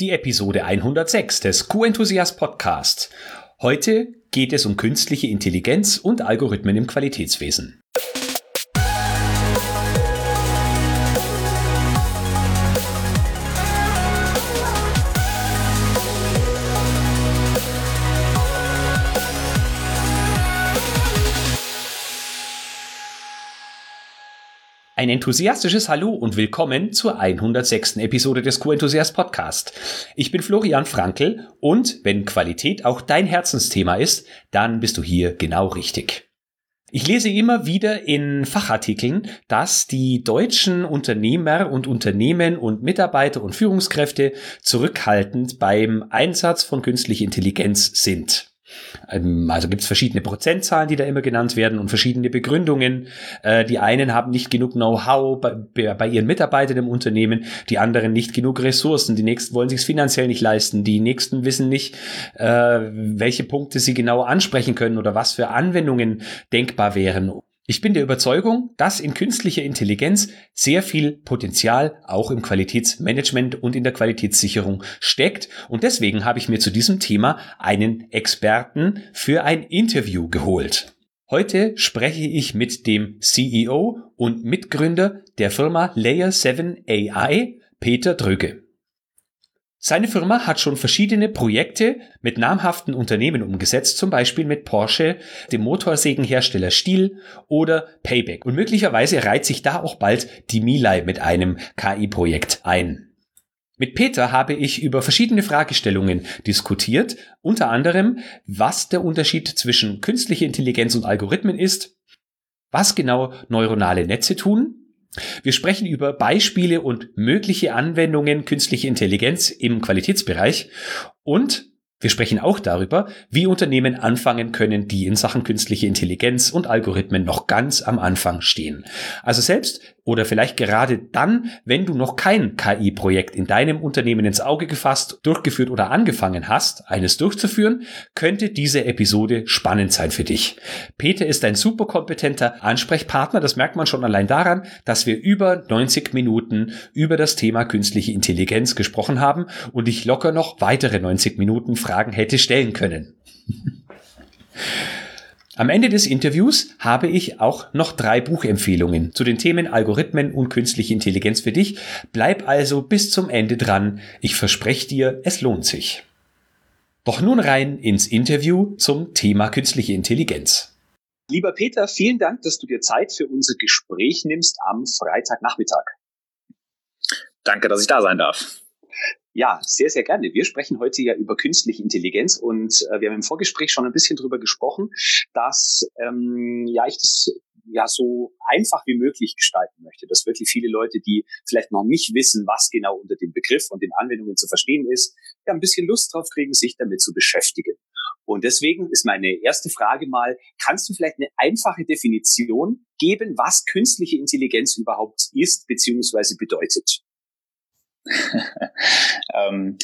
die Episode 106 des Q-Enthusiast Podcast. Heute geht es um künstliche Intelligenz und Algorithmen im Qualitätswesen. Ein enthusiastisches Hallo und willkommen zur 106. Episode des Q-Enthusiast Podcast. Ich bin Florian Frankl und wenn Qualität auch dein Herzensthema ist, dann bist du hier genau richtig. Ich lese immer wieder in Fachartikeln, dass die deutschen Unternehmer und Unternehmen und Mitarbeiter und Führungskräfte zurückhaltend beim Einsatz von künstlicher Intelligenz sind. Ähm, also gibt es verschiedene Prozentzahlen, die da immer genannt werden und verschiedene Begründungen. Äh, die einen haben nicht genug Know-how bei, ihren Mitarbeitern im Unternehmen, die anderen nicht genug Ressourcen, die nächsten wollen sich finanziell nicht leisten, die nächsten wissen nicht, äh, welche Punkte sie genau ansprechen können oder was für Anwendungen denkbar wären. Ich bin der Überzeugung, dass in künstlicher Intelligenz sehr viel Potenzial auch im Qualitätsmanagement und in der Qualitätssicherung steckt. Und deswegen habe ich mir zu diesem Thema einen Experten für ein Interview geholt. Heute spreche ich mit dem CEO und Mitgründer der Firma Layer 7 AI, Peter Dröge. Seine Firma hat schon verschiedene Projekte mit namhaften Unternehmen umgesetzt, zum Beispiel mit Porsche, dem Motorsägenhersteller Stihl oder Payback. Und möglicherweise reiht sich da auch bald die Milai mit einem KI-Projekt ein. Mit Peter habe ich über verschiedene Fragestellungen diskutiert, unter anderem, was der Unterschied zwischen künstlicher Intelligenz und Algorithmen ist, was genau neuronale Netze tun, wir sprechen über Beispiele und mögliche Anwendungen künstlicher Intelligenz im Qualitätsbereich und wir sprechen auch darüber, wie Unternehmen anfangen können, die in Sachen künstliche Intelligenz und Algorithmen noch ganz am Anfang stehen. Also selbst oder vielleicht gerade dann, wenn du noch kein KI-Projekt in deinem Unternehmen ins Auge gefasst, durchgeführt oder angefangen hast, eines durchzuführen, könnte diese Episode spannend sein für dich. Peter ist ein super kompetenter Ansprechpartner. Das merkt man schon allein daran, dass wir über 90 Minuten über das Thema künstliche Intelligenz gesprochen haben und ich locker noch weitere 90 Minuten Fragen hätte stellen können. Am Ende des Interviews habe ich auch noch drei Buchempfehlungen zu den Themen Algorithmen und künstliche Intelligenz für dich. Bleib also bis zum Ende dran. Ich verspreche dir, es lohnt sich. Doch nun rein ins Interview zum Thema künstliche Intelligenz. Lieber Peter, vielen Dank, dass du dir Zeit für unser Gespräch nimmst am Freitagnachmittag. Danke, dass ich da sein darf. Ja, sehr, sehr gerne. Wir sprechen heute ja über künstliche Intelligenz und äh, wir haben im Vorgespräch schon ein bisschen drüber gesprochen, dass ähm, ja ich das ja so einfach wie möglich gestalten möchte, dass wirklich viele Leute, die vielleicht noch nicht wissen, was genau unter dem Begriff und den Anwendungen zu verstehen ist, ja ein bisschen Lust drauf kriegen, sich damit zu beschäftigen. Und deswegen ist meine erste Frage mal, kannst du vielleicht eine einfache Definition geben, was künstliche Intelligenz überhaupt ist bzw. bedeutet? ähm,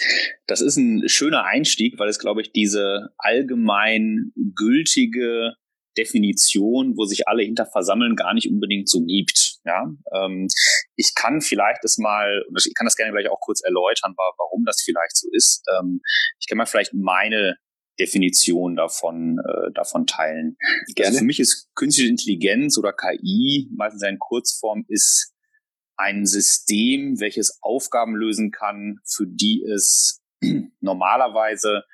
das ist ein schöner Einstieg, weil es, glaube ich, diese allgemein gültige Definition, wo sich alle hinter versammeln, gar nicht unbedingt so gibt. Ja, ähm, ich kann vielleicht das mal, ich kann das gerne gleich auch kurz erläutern, warum das vielleicht so ist. Ähm, ich kann mal vielleicht meine Definition davon, äh, davon teilen. Also gerne. Also für mich ist künstliche Intelligenz oder KI, meistens in Kurzform, ist ein System, welches Aufgaben lösen kann, für die es normalerweise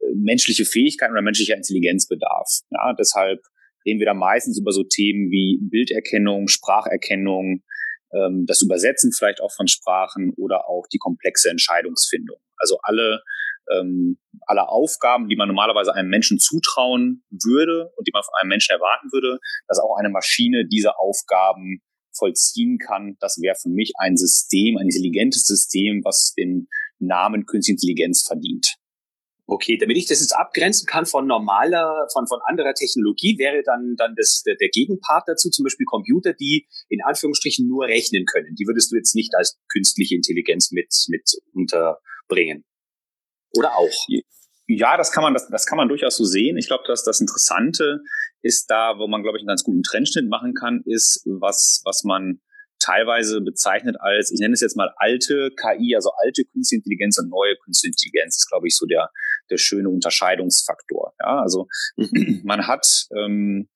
äh, menschliche Fähigkeiten oder menschlicher Intelligenz bedarf. Ja, deshalb reden wir da meistens über so Themen wie Bilderkennung, Spracherkennung, ähm, das Übersetzen vielleicht auch von Sprachen oder auch die komplexe Entscheidungsfindung. Also alle ähm, alle Aufgaben, die man normalerweise einem Menschen zutrauen würde und die man von einem Menschen erwarten würde, dass auch eine Maschine diese Aufgaben vollziehen kann, das wäre für mich ein System, ein intelligentes System, was den Namen Künstliche Intelligenz verdient. Okay, damit ich das jetzt abgrenzen kann von normaler, von, von anderer Technologie, wäre dann, dann das, der, der Gegenpart dazu, zum Beispiel Computer, die in Anführungsstrichen nur rechnen können. Die würdest du jetzt nicht als künstliche Intelligenz mit, mit unterbringen. Oder auch? Ja, das kann man, das, das kann man durchaus so sehen. Ich glaube, dass das Interessante ist da, wo man, glaube ich, einen ganz guten Trendschnitt machen kann, ist, was, was man teilweise bezeichnet als, ich nenne es jetzt mal alte KI, also alte Künstliche Intelligenz und neue Künstliche Intelligenz. Ist, glaube ich, so der, der schöne Unterscheidungsfaktor. Ja, also man hat ähm,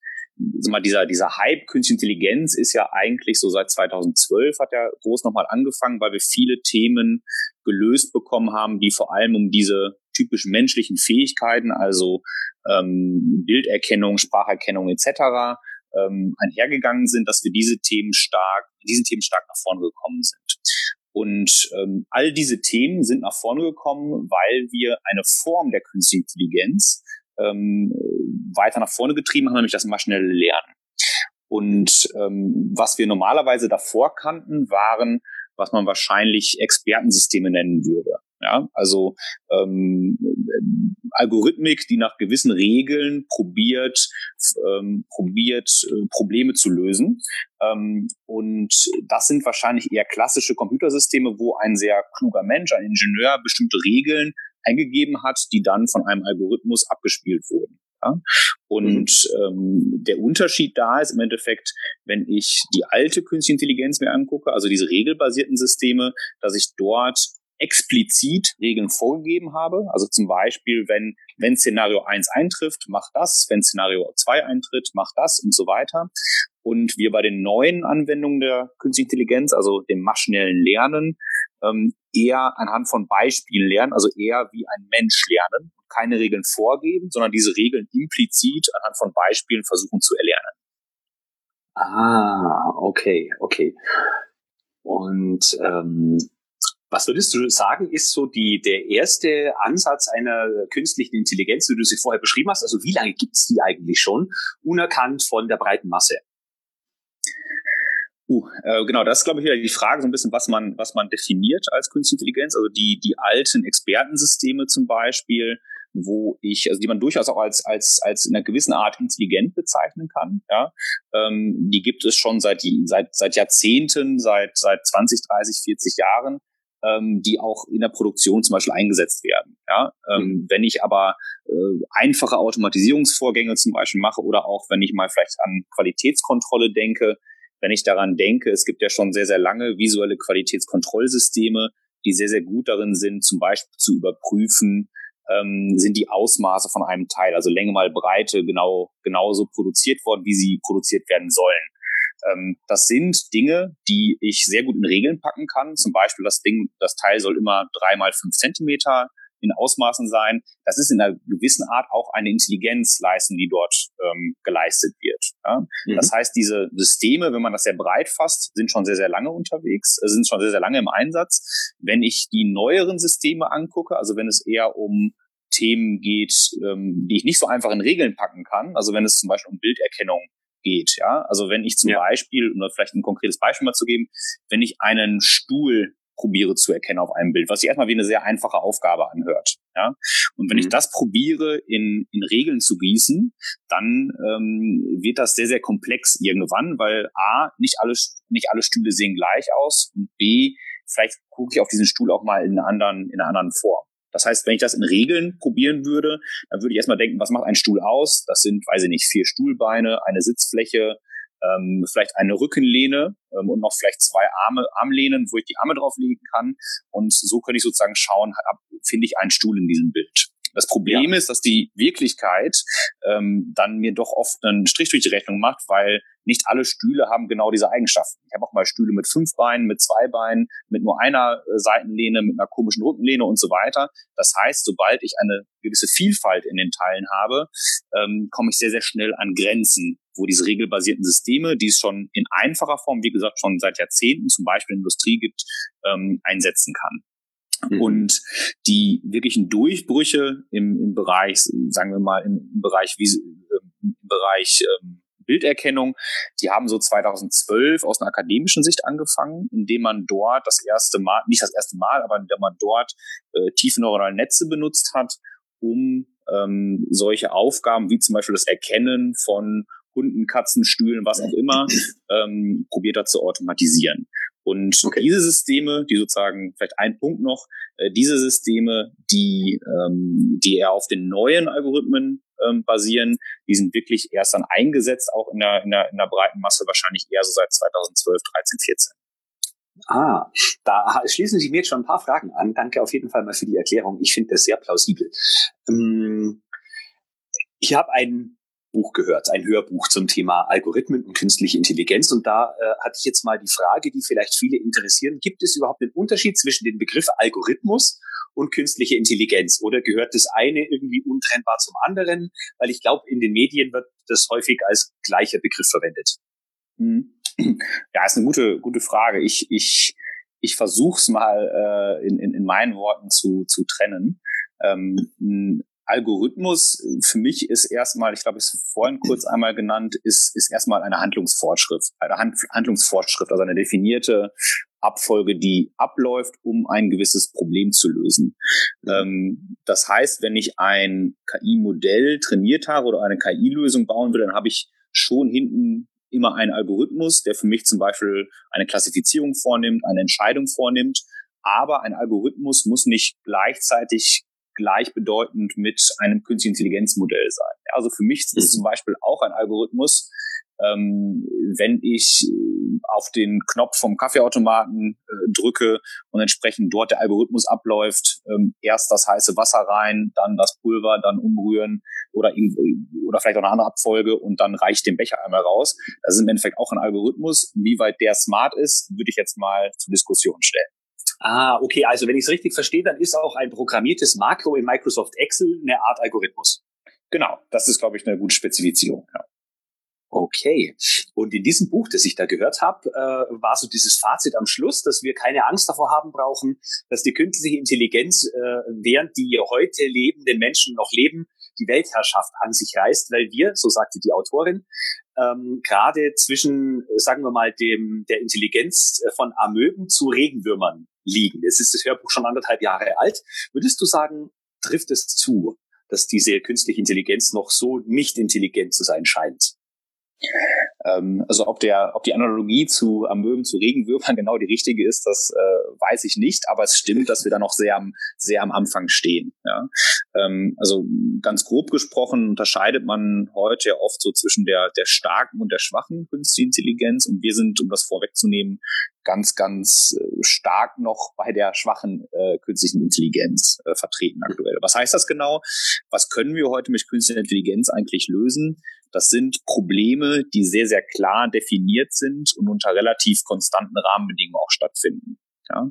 sag mal, dieser, dieser Hype Künstliche Intelligenz ist ja eigentlich so seit 2012 hat er groß nochmal angefangen, weil wir viele Themen gelöst bekommen haben, die vor allem um diese typisch menschlichen Fähigkeiten, also ähm, Bilderkennung, Spracherkennung etc. Ähm, einhergegangen sind, dass wir diese Themen stark, diesen Themen stark nach vorne gekommen sind. Und ähm, all diese Themen sind nach vorne gekommen, weil wir eine Form der künstlichen Intelligenz ähm, weiter nach vorne getrieben haben, nämlich das maschinelle Lernen. Und ähm, was wir normalerweise davor kannten, waren, was man wahrscheinlich Expertensysteme nennen würde. Ja, also ähm, Algorithmik, die nach gewissen Regeln probiert, ähm, probiert äh, Probleme zu lösen. Ähm, und das sind wahrscheinlich eher klassische Computersysteme, wo ein sehr kluger Mensch, ein Ingenieur bestimmte Regeln eingegeben hat, die dann von einem Algorithmus abgespielt wurden. Ja? Und mhm. ähm, der Unterschied da ist im Endeffekt, wenn ich die alte künstliche Intelligenz mir angucke, also diese regelbasierten Systeme, dass ich dort explizit Regeln vorgegeben habe. Also zum Beispiel, wenn, wenn Szenario 1 eintrifft, mach das, wenn Szenario 2 eintritt, mach das und so weiter. Und wir bei den neuen Anwendungen der künstlichen Intelligenz, also dem maschinellen Lernen, ähm, eher anhand von Beispielen lernen, also eher wie ein Mensch lernen keine Regeln vorgeben, sondern diese Regeln implizit anhand von Beispielen versuchen zu erlernen. Ah, okay, okay. Und ähm, was würdest du sagen, ist so die, der erste Ansatz einer künstlichen Intelligenz, wie du sie vorher beschrieben hast? Also wie lange gibt es die eigentlich schon, unerkannt von der breiten Masse? Uh, äh, genau, das ist, glaube ich, wieder die Frage, so ein bisschen, was man, was man definiert als Künstliche Intelligenz. Also die, die alten Expertensysteme zum Beispiel, wo ich, also die man durchaus auch als, als, als in einer gewissen Art intelligent bezeichnen kann, ja, ähm, die gibt es schon seit, seit, seit Jahrzehnten, seit, seit 20, 30, 40 Jahren, ähm, die auch in der Produktion zum Beispiel eingesetzt werden. Ja, ähm, mhm. wenn ich aber äh, einfache Automatisierungsvorgänge zum Beispiel mache oder auch wenn ich mal vielleicht an Qualitätskontrolle denke, wenn ich daran denke, es gibt ja schon sehr, sehr lange visuelle Qualitätskontrollsysteme, die sehr, sehr gut darin sind, zum Beispiel zu überprüfen, ähm, sind die Ausmaße von einem Teil, also Länge mal Breite, genau genauso produziert worden, wie sie produziert werden sollen. Ähm, das sind Dinge, die ich sehr gut in Regeln packen kann. Zum Beispiel das Ding, das Teil soll immer drei mal fünf Zentimeter in Ausmaßen sein. Das ist in einer gewissen Art auch eine Intelligenzleistung, die dort ähm, geleistet wird. Ja? Mhm. Das heißt, diese Systeme, wenn man das sehr breit fasst, sind schon sehr, sehr lange unterwegs, äh, sind schon sehr, sehr lange im Einsatz. Wenn ich die neueren Systeme angucke, also wenn es eher um Themen geht, ähm, die ich nicht so einfach in Regeln packen kann, also wenn es zum Beispiel um Bilderkennung geht, ja, also wenn ich zum ja. Beispiel, um vielleicht ein konkretes Beispiel mal zu geben, wenn ich einen Stuhl probiere zu erkennen auf einem Bild, was sich erstmal wie eine sehr einfache Aufgabe anhört. Ja? Und wenn mhm. ich das probiere, in, in Regeln zu gießen, dann ähm, wird das sehr, sehr komplex irgendwann, weil A, nicht alle, nicht alle Stühle sehen gleich aus und B, vielleicht gucke ich auf diesen Stuhl auch mal in einer anderen, in einer anderen Form. Das heißt, wenn ich das in Regeln probieren würde, dann würde ich erstmal denken, was macht ein Stuhl aus? Das sind, weiß ich nicht, vier Stuhlbeine, eine Sitzfläche, ähm, vielleicht eine Rückenlehne ähm, und noch vielleicht zwei Arme, Armlehnen, wo ich die Arme drauflegen kann. Und so könnte ich sozusagen schauen, finde ich einen Stuhl in diesem Bild. Das Problem ja. ist, dass die Wirklichkeit ähm, dann mir doch oft einen Strich durch die Rechnung macht, weil nicht alle Stühle haben genau diese Eigenschaften. Ich habe auch mal Stühle mit fünf Beinen, mit zwei Beinen, mit nur einer äh, Seitenlehne, mit einer komischen Rückenlehne und so weiter. Das heißt, sobald ich eine gewisse Vielfalt in den Teilen habe, ähm, komme ich sehr, sehr schnell an Grenzen, wo diese regelbasierten Systeme, die es schon in einfacher Form, wie gesagt, schon seit Jahrzehnten zum Beispiel in der Industrie gibt, ähm, einsetzen kann. Mhm. Und die wirklichen Durchbrüche im, im Bereich, sagen wir mal, im, im Bereich, wie, im Bereich ähm, Bilderkennung, die haben so 2012 aus einer akademischen Sicht angefangen, indem man dort das erste Mal, nicht das erste Mal, aber indem man dort äh, tiefe neuronale Netze benutzt hat, um ähm, solche Aufgaben wie zum Beispiel das Erkennen von Hunden, Katzen, Stühlen, was auch immer, ähm, probiert hat zu automatisieren. Und okay. diese Systeme, die sozusagen, vielleicht ein Punkt noch, äh, diese Systeme, die, ähm, die er auf den neuen Algorithmen ähm, basieren. Die sind wirklich erst dann eingesetzt, auch in der, in der, in der breiten Masse, wahrscheinlich eher so seit 2012, 13, 14. Ah, da schließen sich mir jetzt schon ein paar Fragen an. Danke auf jeden Fall mal für die Erklärung. Ich finde das sehr plausibel. Ähm, ich habe ein Buch gehört, ein Hörbuch zum Thema Algorithmen und künstliche Intelligenz. Und da äh, hatte ich jetzt mal die Frage, die vielleicht viele interessieren. Gibt es überhaupt einen Unterschied zwischen dem Begriff Algorithmus und künstliche Intelligenz? Oder gehört das eine irgendwie untrennbar zum anderen? Weil ich glaube, in den Medien wird das häufig als gleicher Begriff verwendet. Mhm. Ja, ist eine gute, gute Frage. Ich, ich, ich versuche es mal äh, in, in, in meinen Worten zu, zu trennen. Ähm, Algorithmus für mich ist erstmal, ich glaube, ich es vorhin kurz einmal genannt, ist, ist erstmal eine Handlungsvorschrift, eine Hand, Handlungsvorschrift, also eine definierte Abfolge, die abläuft, um ein gewisses Problem zu lösen. Mhm. Ähm, das heißt, wenn ich ein KI-Modell trainiert habe oder eine KI-Lösung bauen will, dann habe ich schon hinten immer einen Algorithmus, der für mich zum Beispiel eine Klassifizierung vornimmt, eine Entscheidung vornimmt. Aber ein Algorithmus muss nicht gleichzeitig gleichbedeutend mit einem künstlichen Intelligenzmodell sein. Also für mich ist es mhm. zum Beispiel auch ein Algorithmus, ähm, wenn ich äh, auf den Knopf vom Kaffeeautomaten äh, drücke und entsprechend dort der Algorithmus abläuft, ähm, erst das heiße Wasser rein, dann das Pulver, dann umrühren oder, oder vielleicht auch eine andere Abfolge und dann reicht den Becher einmal raus. Das ist im Endeffekt auch ein Algorithmus. Wie weit der smart ist, würde ich jetzt mal zur Diskussion stellen. Ah, okay. Also wenn ich es richtig verstehe, dann ist auch ein programmiertes Makro in Microsoft Excel eine Art Algorithmus. Genau, das ist, glaube ich, eine gute Spezifizierung. Ja. Okay. Und in diesem Buch, das ich da gehört habe, äh, war so dieses Fazit am Schluss, dass wir keine Angst davor haben brauchen, dass die künstliche Intelligenz, äh, während die heute lebenden Menschen noch leben, die Weltherrschaft an sich reißt, weil wir, so sagte die Autorin, ähm, gerade zwischen, sagen wir mal, dem der Intelligenz äh, von Amöben zu Regenwürmern liegen. Es ist das Hörbuch schon anderthalb Jahre alt. Würdest du sagen, trifft es zu, dass diese künstliche Intelligenz noch so nicht intelligent zu sein scheint? Ähm, also ob der, ob die Analogie zu Amöben, zu Regenwürmern genau die richtige ist, das äh, weiß ich nicht, aber es stimmt, dass wir da noch sehr am, sehr am Anfang stehen. Ja? Ähm, also ganz grob gesprochen unterscheidet man heute ja oft so zwischen der, der starken und der schwachen künstlichen Intelligenz und wir sind, um das vorwegzunehmen, ganz, ganz äh, stark noch bei der schwachen äh, künstlichen Intelligenz äh, vertreten aktuell. Was heißt das genau? Was können wir heute mit künstlicher Intelligenz eigentlich lösen? Das sind Probleme, die sehr, sehr klar definiert sind und unter relativ konstanten Rahmenbedingungen auch stattfinden. Ja,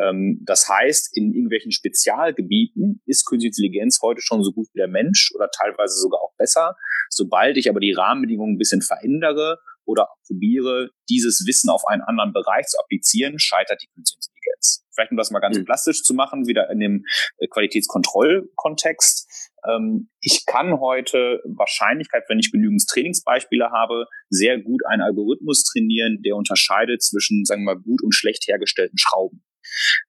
ähm, das heißt, in irgendwelchen Spezialgebieten ist künstliche Intelligenz heute schon so gut wie der Mensch oder teilweise sogar auch besser. Sobald ich aber die Rahmenbedingungen ein bisschen verändere oder probiere, dieses Wissen auf einen anderen Bereich zu applizieren, scheitert die künstliche Intelligenz. Vielleicht um das mal ganz mhm. plastisch zu machen, wieder in dem äh, Qualitätskontrollkontext. Ähm, ich kann heute Wahrscheinlichkeit, wenn ich genügend Trainingsbeispiele habe, sehr gut einen Algorithmus trainieren, der unterscheidet zwischen, sagen wir mal, gut und schlecht hergestellten Schrauben.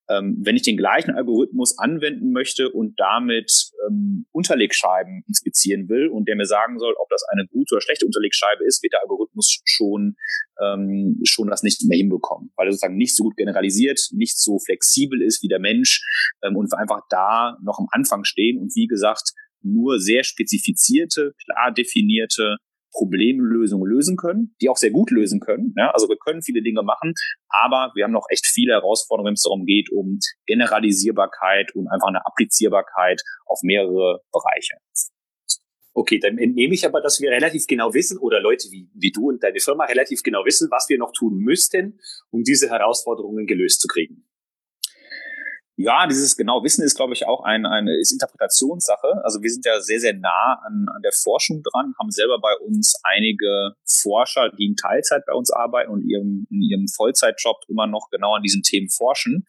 Ähm, wenn ich den gleichen Algorithmus anwenden möchte und damit ähm, Unterlegscheiben inspizieren will und der mir sagen soll, ob das eine gute oder schlechte Unterlegscheibe ist, wird der Algorithmus schon ähm, schon das nicht mehr hinbekommen, weil er sozusagen nicht so gut generalisiert, nicht so flexibel ist wie der Mensch ähm, und wir einfach da noch am Anfang stehen und wie gesagt nur sehr spezifizierte, klar definierte Problemlösungen lösen können, die auch sehr gut lösen können. Ja, also wir können viele Dinge machen, aber wir haben noch echt viele Herausforderungen, wenn es darum geht, um Generalisierbarkeit und einfach eine Applizierbarkeit auf mehrere Bereiche. Okay, dann entnehme ich aber, dass wir relativ genau wissen, oder Leute wie, wie du und deine Firma relativ genau wissen, was wir noch tun müssten, um diese Herausforderungen gelöst zu kriegen. Ja, dieses genau Wissen ist, glaube ich, auch ein, eine ist Interpretationssache. Also wir sind ja sehr, sehr nah an, an der Forschung dran, haben selber bei uns einige Forscher, die in Teilzeit bei uns arbeiten und ihrem, in ihrem Vollzeitjob immer noch genau an diesen Themen forschen.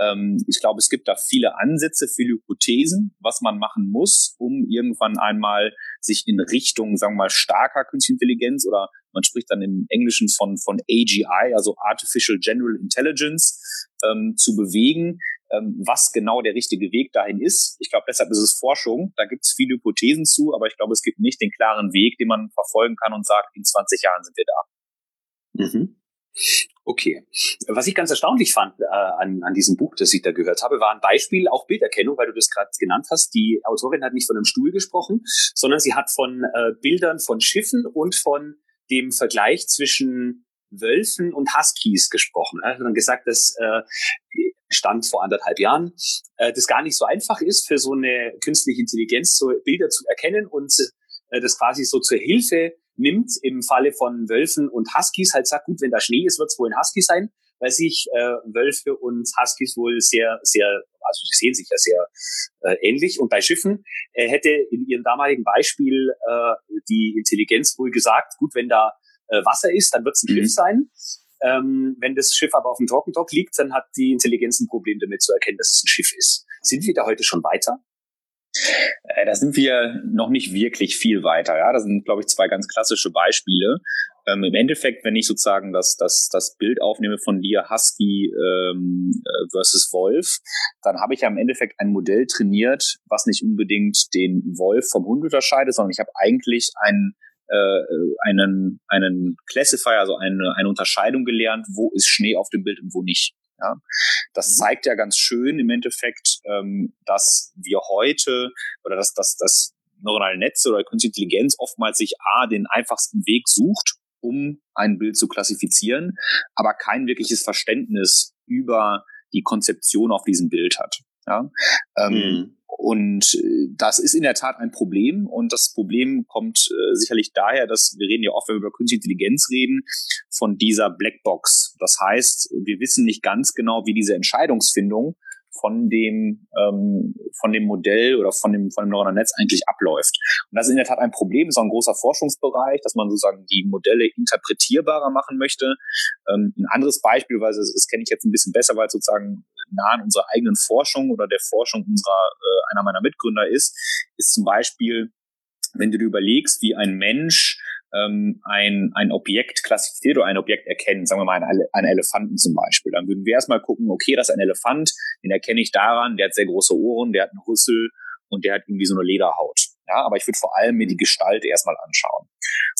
Ähm, ich glaube, es gibt da viele Ansätze, viele Hypothesen, was man machen muss, um irgendwann einmal sich in Richtung, sagen wir mal, starker Künstliche Intelligenz oder man spricht dann im Englischen von, von AGI, also Artificial General Intelligence, ähm, zu bewegen ähm, was genau der richtige Weg dahin ist. Ich glaube, deshalb ist es Forschung. Da gibt es viele Hypothesen zu, aber ich glaube, es gibt nicht den klaren Weg, den man verfolgen kann und sagt, in 20 Jahren sind wir da. Mhm. Okay. Was ich ganz erstaunlich fand äh, an, an diesem Buch, das ich da gehört habe, war ein Beispiel auch Bilderkennung, weil du das gerade genannt hast. Die Autorin hat nicht von einem Stuhl gesprochen, sondern sie hat von äh, Bildern von Schiffen und von dem Vergleich zwischen Wölfen und Huskies gesprochen. Er hat dann gesagt, dass äh, stand vor anderthalb Jahren, äh, das gar nicht so einfach ist, für so eine künstliche Intelligenz so Bilder zu erkennen und äh, das quasi so zur Hilfe nimmt im Falle von Wölfen und Huskies, halt sagt, gut, wenn da Schnee ist, wird es wohl ein Husky sein, weil sich äh, Wölfe und Huskies wohl sehr, sehr, also sie sehen sich ja sehr äh, ähnlich. Und bei Schiffen äh, hätte in ihrem damaligen Beispiel äh, die Intelligenz wohl gesagt, gut, wenn da äh, Wasser ist, dann wird es ein mhm. Schiff sein. Ähm, wenn das Schiff aber auf dem Trockendock liegt, dann hat die Intelligenz ein Problem damit zu erkennen, dass es ein Schiff ist. Sind wir da heute schon weiter? Äh, da sind wir noch nicht wirklich viel weiter. Ja, das sind, glaube ich, zwei ganz klassische Beispiele. Ähm, Im Endeffekt, wenn ich sozusagen das, das, das Bild aufnehme von dir, Husky ähm, äh, versus Wolf, dann habe ich ja im Endeffekt ein Modell trainiert, was nicht unbedingt den Wolf vom Hund unterscheidet, sondern ich habe eigentlich einen äh, einen, einen Classifier, also eine, eine Unterscheidung gelernt, wo ist Schnee auf dem Bild und wo nicht. Ja, das mhm. zeigt ja ganz schön im Endeffekt, ähm, dass wir heute oder dass, dass, dass neuronale Netze oder künstliche Intelligenz oftmals sich A, den einfachsten Weg sucht, um ein Bild zu klassifizieren, aber kein wirkliches Verständnis über die Konzeption auf diesem Bild hat. Ja? Ähm, mhm. Und äh, das ist in der Tat ein Problem. Und das Problem kommt äh, sicherlich daher, dass wir reden ja oft, wenn wir über künstliche Intelligenz reden, von dieser Blackbox. Das heißt, wir wissen nicht ganz genau, wie diese Entscheidungsfindung von dem, ähm, von dem Modell oder von dem, von dem neuronalen Netz eigentlich abläuft. Und das ist in der Tat ein Problem, ist auch ein großer Forschungsbereich, dass man sozusagen die Modelle interpretierbarer machen möchte. Ähm, ein anderes Beispiel, weil das, das kenne ich jetzt ein bisschen besser, weil es sozusagen nah an unserer eigenen Forschung oder der Forschung unserer, äh, einer meiner Mitgründer ist, ist zum Beispiel, wenn du dir überlegst, wie ein Mensch ähm, ein, ein Objekt klassifiziert oder ein Objekt erkennt, sagen wir mal einen, einen Elefanten zum Beispiel, dann würden wir erstmal gucken, okay, das ist ein Elefant, den erkenne ich daran, der hat sehr große Ohren, der hat einen Rüssel und der hat irgendwie so eine Lederhaut. Ja, aber ich würde vor allem mir die Gestalt erstmal anschauen.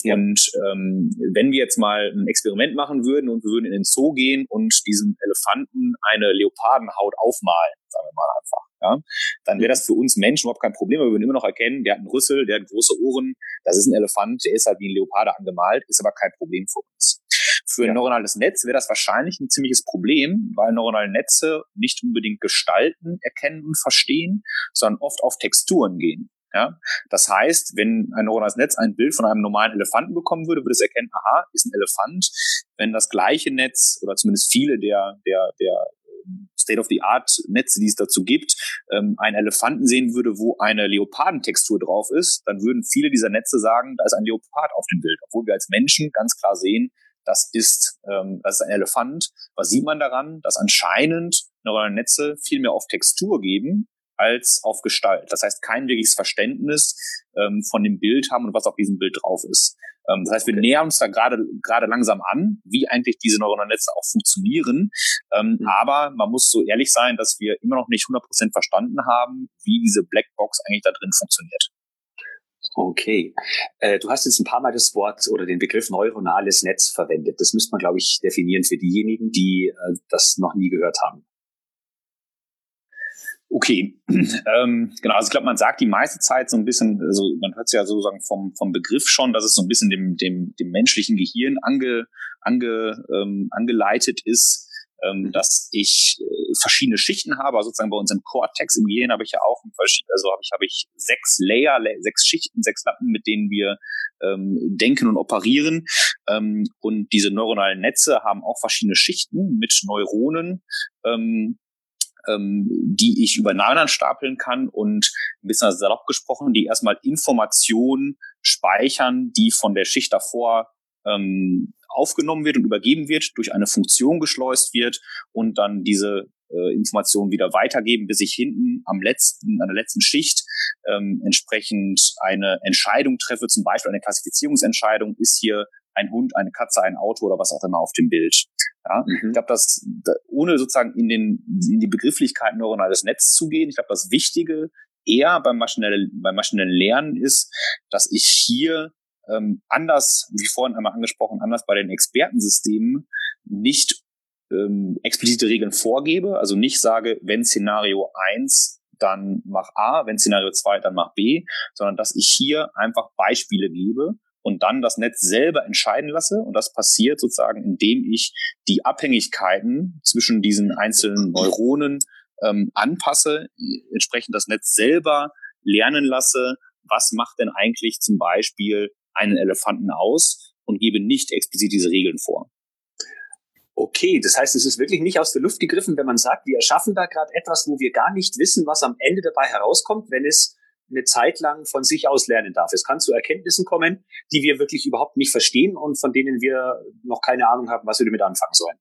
Ja. Und ähm, wenn wir jetzt mal ein Experiment machen würden und wir würden in den Zoo gehen und diesem Elefanten eine Leopardenhaut aufmalen, sagen wir mal einfach, ja, dann wäre das für uns Menschen überhaupt kein Problem. Wir würden immer noch erkennen, der hat einen Rüssel, der hat große Ohren, das ist ein Elefant, der ist halt wie ein Leoparde angemalt, ist aber kein Problem für uns. Für ein neuronales Netz wäre das wahrscheinlich ein ziemliches Problem, weil neuronale Netze nicht unbedingt Gestalten erkennen und verstehen, sondern oft auf Texturen gehen. Ja? Das heißt, wenn ein neuronales Netz ein Bild von einem normalen Elefanten bekommen würde, würde es erkennen, aha, ist ein Elefant. Wenn das gleiche Netz oder zumindest viele der, der, der State-of-the-Art-Netze, die es dazu gibt, ähm, einen Elefanten sehen würde, wo eine Leopardentextur drauf ist, dann würden viele dieser Netze sagen, da ist ein Leopard auf dem Bild, obwohl wir als Menschen ganz klar sehen, das ist, ähm, das ist ein Elefant. Was sieht man daran? Dass anscheinend neuronale Netze viel mehr auf Textur geben als auf Gestalt. Das heißt, kein wirkliches Verständnis ähm, von dem Bild haben und was auf diesem Bild drauf ist. Ähm, das heißt, wir nähern uns da gerade gerade langsam an, wie eigentlich diese neuronalen Netze auch funktionieren. Ähm, mhm. Aber man muss so ehrlich sein, dass wir immer noch nicht 100% verstanden haben, wie diese Blackbox eigentlich da drin funktioniert. Okay. Äh, du hast jetzt ein paar Mal das Wort oder den Begriff neuronales Netz verwendet. Das müsste man, glaube ich, definieren für diejenigen, die äh, das noch nie gehört haben. Okay, ähm, genau. Also ich glaube, man sagt die meiste Zeit so ein bisschen, also man hört es ja sozusagen vom, vom Begriff schon, dass es so ein bisschen dem, dem, dem menschlichen Gehirn ange, ange, ähm, angeleitet ist, ähm, dass ich äh, verschiedene Schichten habe. Also sozusagen bei uns im Cortex im Gehirn habe ich ja auch, also habe ich, habe ich sechs Layer, sechs Schichten, sechs Lappen, mit denen wir ähm, denken und operieren. Ähm, und diese neuronalen Netze haben auch verschiedene Schichten mit Neuronen. Ähm, ähm, die ich übereinander stapeln kann und ein bisschen salopp gesprochen, die erstmal Informationen speichern, die von der Schicht davor ähm, aufgenommen wird und übergeben wird, durch eine Funktion geschleust wird und dann diese äh, Informationen wieder weitergeben, bis ich hinten am letzten, an der letzten Schicht ähm, entsprechend eine Entscheidung treffe, zum Beispiel eine Klassifizierungsentscheidung, ist hier ein Hund, eine Katze, ein Auto oder was auch immer auf dem Bild. Ja, mhm. Ich glaube, dass da, ohne sozusagen in, den, in die Begrifflichkeit neuronales Netz zu gehen, ich glaube, das Wichtige eher beim maschinellen, beim maschinellen Lernen ist, dass ich hier ähm, anders, wie vorhin einmal angesprochen, anders bei den Expertensystemen nicht ähm, explizite Regeln vorgebe, also nicht sage, wenn Szenario 1 dann mach A, wenn Szenario 2, dann mach B, sondern dass ich hier einfach Beispiele gebe und dann das Netz selber entscheiden lasse. Und das passiert sozusagen, indem ich die Abhängigkeiten zwischen diesen einzelnen Neuronen ähm, anpasse, entsprechend das Netz selber lernen lasse, was macht denn eigentlich zum Beispiel einen Elefanten aus und gebe nicht explizit diese Regeln vor. Okay, das heißt, es ist wirklich nicht aus der Luft gegriffen, wenn man sagt, wir erschaffen da gerade etwas, wo wir gar nicht wissen, was am Ende dabei herauskommt, wenn es eine Zeit lang von sich aus lernen darf. Es kann zu Erkenntnissen kommen, die wir wirklich überhaupt nicht verstehen und von denen wir noch keine Ahnung haben, was wir damit anfangen sollen.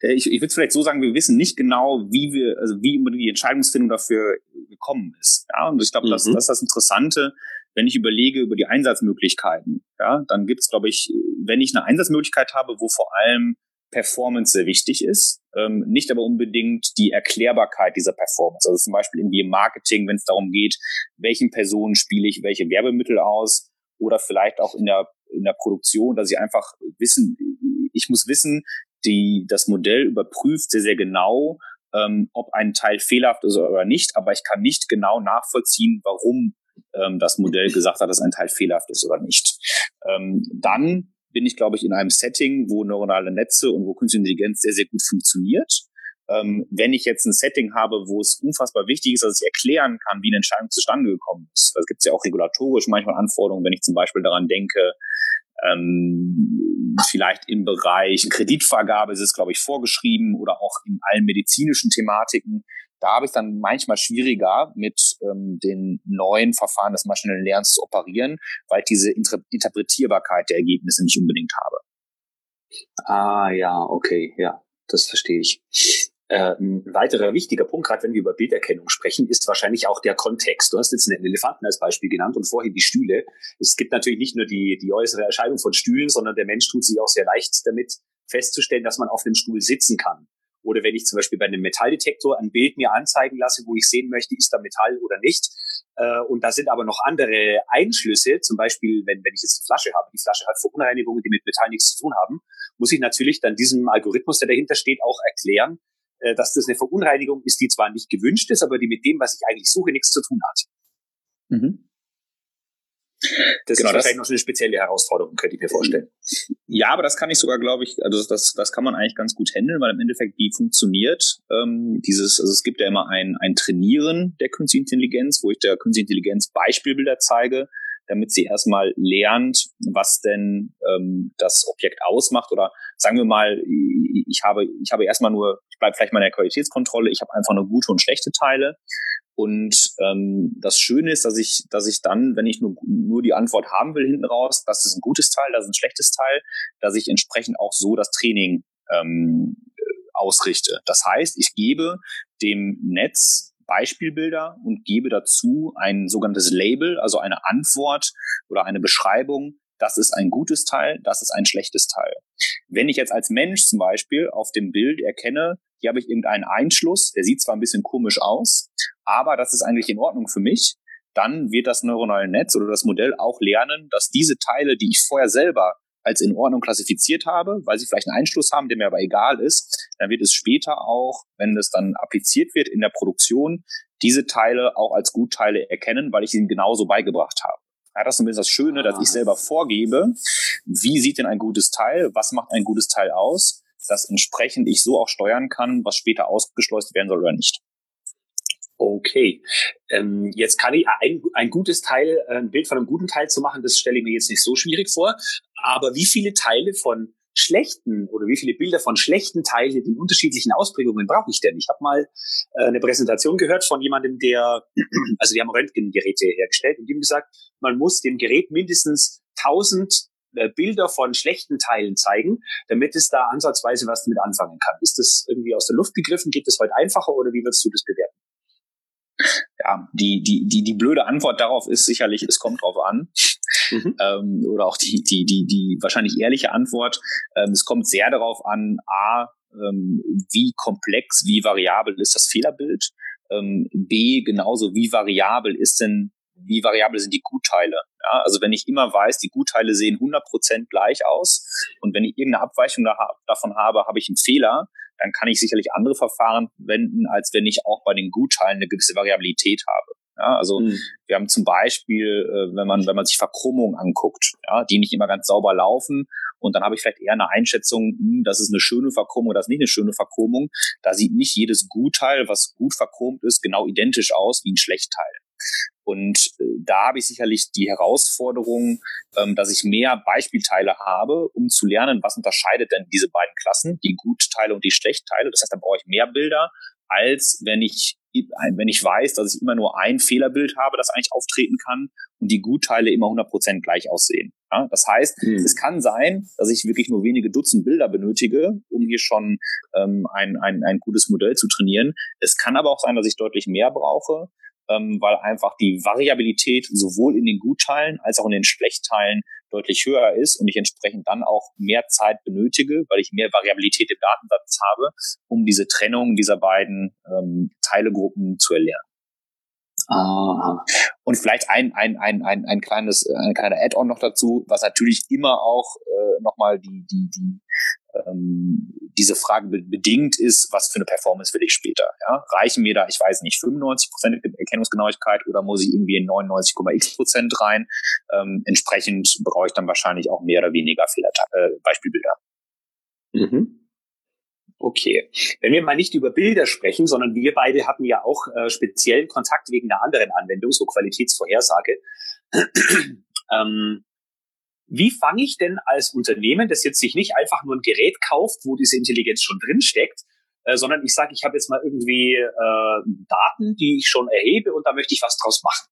Äh, ich, ich würde vielleicht so sagen, wir wissen nicht genau, wie wir, also wie die Entscheidungsfindung dafür gekommen ist. Ja, und ich glaube, mhm. das, das ist das Interessante, wenn ich überlege über die Einsatzmöglichkeiten. Ja, dann gibt es, glaube ich, wenn ich eine Einsatzmöglichkeit habe, wo vor allem Performance wichtig ist, ähm, nicht aber unbedingt die Erklärbarkeit dieser Performance. Also zum Beispiel irgendwie im Marketing, wenn es darum geht, welchen Personen spiele ich welche Werbemittel aus oder vielleicht auch in der in der Produktion, dass ich einfach wissen, ich muss wissen, die, das Modell überprüft sehr, sehr genau, ähm, ob ein Teil fehlerhaft ist oder nicht, aber ich kann nicht genau nachvollziehen, warum ähm, das Modell gesagt hat, dass ein Teil fehlerhaft ist oder nicht. Ähm, dann bin ich, glaube ich, in einem Setting, wo neuronale Netze und wo Künstliche Intelligenz sehr, sehr gut funktioniert. Ähm, wenn ich jetzt ein Setting habe, wo es unfassbar wichtig ist, dass ich erklären kann, wie eine Entscheidung zustande gekommen ist. Da gibt es ja auch regulatorisch manchmal Anforderungen, wenn ich zum Beispiel daran denke, ähm, vielleicht im Bereich Kreditvergabe ist es, glaube ich, vorgeschrieben oder auch in allen medizinischen Thematiken. Da habe ich dann manchmal schwieriger mit ähm, den neuen Verfahren des maschinellen Lernens zu operieren, weil ich diese Inter Interpretierbarkeit der Ergebnisse nicht unbedingt habe. Ah ja, okay, ja, das verstehe ich. Äh, ein weiterer wichtiger Punkt, gerade wenn wir über Bilderkennung sprechen, ist wahrscheinlich auch der Kontext. Du hast jetzt einen Elefanten als Beispiel genannt und vorhin die Stühle. Es gibt natürlich nicht nur die, die äußere Erscheinung von Stühlen, sondern der Mensch tut sich auch sehr leicht damit festzustellen, dass man auf einem Stuhl sitzen kann. Oder wenn ich zum Beispiel bei einem Metalldetektor ein Bild mir anzeigen lasse, wo ich sehen möchte, ist da Metall oder nicht. Äh, und da sind aber noch andere Einschlüsse, zum Beispiel, wenn, wenn ich jetzt eine Flasche habe, die Flasche hat Verunreinigungen, die mit Metall nichts zu tun haben, muss ich natürlich dann diesem Algorithmus, der dahinter steht, auch erklären, äh, dass das eine Verunreinigung ist, die zwar nicht gewünscht ist, aber die mit dem, was ich eigentlich suche, nichts zu tun hat. Mhm. Das genau, ist wahrscheinlich noch eine spezielle Herausforderung, könnte ich mir vorstellen. Ja, aber das kann ich sogar, glaube ich, also das, das kann man eigentlich ganz gut handeln, weil im Endeffekt wie funktioniert ähm, dieses, also es gibt ja immer ein, ein Trainieren der Künstlichen Intelligenz, wo ich der Künstlichen Intelligenz Beispielbilder zeige, damit sie erstmal lernt, was denn ähm, das Objekt ausmacht. Oder sagen wir mal, ich habe, ich habe erstmal nur, ich bleibe vielleicht mal in der Qualitätskontrolle, ich habe einfach nur gute und schlechte Teile. Und ähm, das Schöne ist, dass ich, dass ich dann, wenn ich nur, nur die Antwort haben will hinten raus, das ist ein gutes Teil, das ist ein schlechtes Teil, dass ich entsprechend auch so das Training ähm, ausrichte. Das heißt, ich gebe dem Netz Beispielbilder und gebe dazu ein sogenanntes Label, also eine Antwort oder eine Beschreibung. Das ist ein gutes Teil, das ist ein schlechtes Teil. Wenn ich jetzt als Mensch zum Beispiel auf dem Bild erkenne, hier habe ich irgendeinen Einschluss, der sieht zwar ein bisschen komisch aus, aber das ist eigentlich in Ordnung für mich, dann wird das neuronale Netz oder das Modell auch lernen, dass diese Teile, die ich vorher selber als in Ordnung klassifiziert habe, weil sie vielleicht einen Einschluss haben, der mir aber egal ist, dann wird es später auch, wenn es dann appliziert wird in der Produktion, diese Teile auch als Gutteile erkennen, weil ich ihnen genauso beigebracht habe. Ja, das ist ein das Schöne, dass ich selber vorgebe, wie sieht denn ein gutes Teil, was macht ein gutes Teil aus, dass entsprechend ich so auch steuern kann, was später ausgeschleust werden soll oder nicht. Okay, ähm, jetzt kann ich ein, ein gutes Teil, ein Bild von einem guten Teil zu machen, das stelle ich mir jetzt nicht so schwierig vor. Aber wie viele Teile von schlechten oder wie viele Bilder von schlechten Teilen in unterschiedlichen Ausprägungen brauche ich denn? Ich habe mal äh, eine Präsentation gehört von jemandem, der, also die haben Röntgengeräte hergestellt und die haben gesagt, man muss dem Gerät mindestens 1000 äh, Bilder von schlechten Teilen zeigen, damit es da ansatzweise was damit anfangen kann. Ist das irgendwie aus der Luft gegriffen? Geht das heute einfacher oder wie würdest du das bewerten? Ja, die, die, die, die blöde Antwort darauf ist sicherlich, es kommt drauf an. Mhm. Ähm, oder auch die, die, die, die wahrscheinlich ehrliche Antwort. Ähm, es kommt sehr darauf an, A, ähm, wie komplex, wie variabel ist das Fehlerbild. Ähm, B, genauso wie variabel ist denn, wie variabel sind die Gutteile. Ja, also wenn ich immer weiß, die Gutteile sehen 100% gleich aus und wenn ich irgendeine Abweichung da, davon habe, habe ich einen Fehler, dann kann ich sicherlich andere Verfahren wenden, als wenn ich auch bei den Gutteilen eine gewisse Variabilität habe. Ja, also mhm. wir haben zum Beispiel, äh, wenn man wenn man sich Verkrummungen anguckt, ja, die nicht immer ganz sauber laufen, und dann habe ich vielleicht eher eine Einschätzung, hm, das ist eine schöne Verchromung, das ist nicht eine schöne Verchromung. Da sieht nicht jedes Gutteil, was gut verchromt ist, genau identisch aus wie ein Schlechtteil. Und äh, da habe ich sicherlich die Herausforderung, ähm, dass ich mehr Beispielteile habe, um zu lernen, was unterscheidet denn diese beiden Klassen, die Gutteile und die Schlechtteile. Das heißt, dann brauche ich mehr Bilder, als wenn ich wenn ich weiß, dass ich immer nur ein Fehlerbild habe, das eigentlich auftreten kann und die Gutteile immer 100% gleich aussehen. Ja, das heißt, mhm. es kann sein, dass ich wirklich nur wenige Dutzend Bilder benötige, um hier schon ähm, ein, ein, ein gutes Modell zu trainieren. Es kann aber auch sein, dass ich deutlich mehr brauche, ähm, weil einfach die Variabilität sowohl in den Gutteilen als auch in den Schlechtteilen deutlich höher ist und ich entsprechend dann auch mehr Zeit benötige, weil ich mehr Variabilität im Datensatz habe, um diese Trennung dieser beiden ähm, Teilegruppen zu erlernen. Aha. Und vielleicht ein, ein, ein, ein, ein kleines, ein kleiner Add-on noch dazu, was natürlich immer auch äh, nochmal die, die, die ähm, diese Frage bedingt ist, was für eine Performance will ich später. Ja? Reichen mir da, ich weiß nicht, 95 Prozent Erkennungsgenauigkeit oder muss ich irgendwie in 99,x Prozent rein? Ähm, entsprechend brauche ich dann wahrscheinlich auch mehr oder weniger Fehler, äh, Beispielbilder. Mhm. Okay. Wenn wir mal nicht über Bilder sprechen, sondern wir beide hatten ja auch äh, speziellen Kontakt wegen einer anderen Anwendung, so Qualitätsvorhersage. ähm, wie fange ich denn als Unternehmen, das jetzt sich nicht einfach nur ein Gerät kauft, wo diese Intelligenz schon drin steckt, äh, sondern ich sage, ich habe jetzt mal irgendwie äh, Daten, die ich schon erhebe und da möchte ich was draus machen.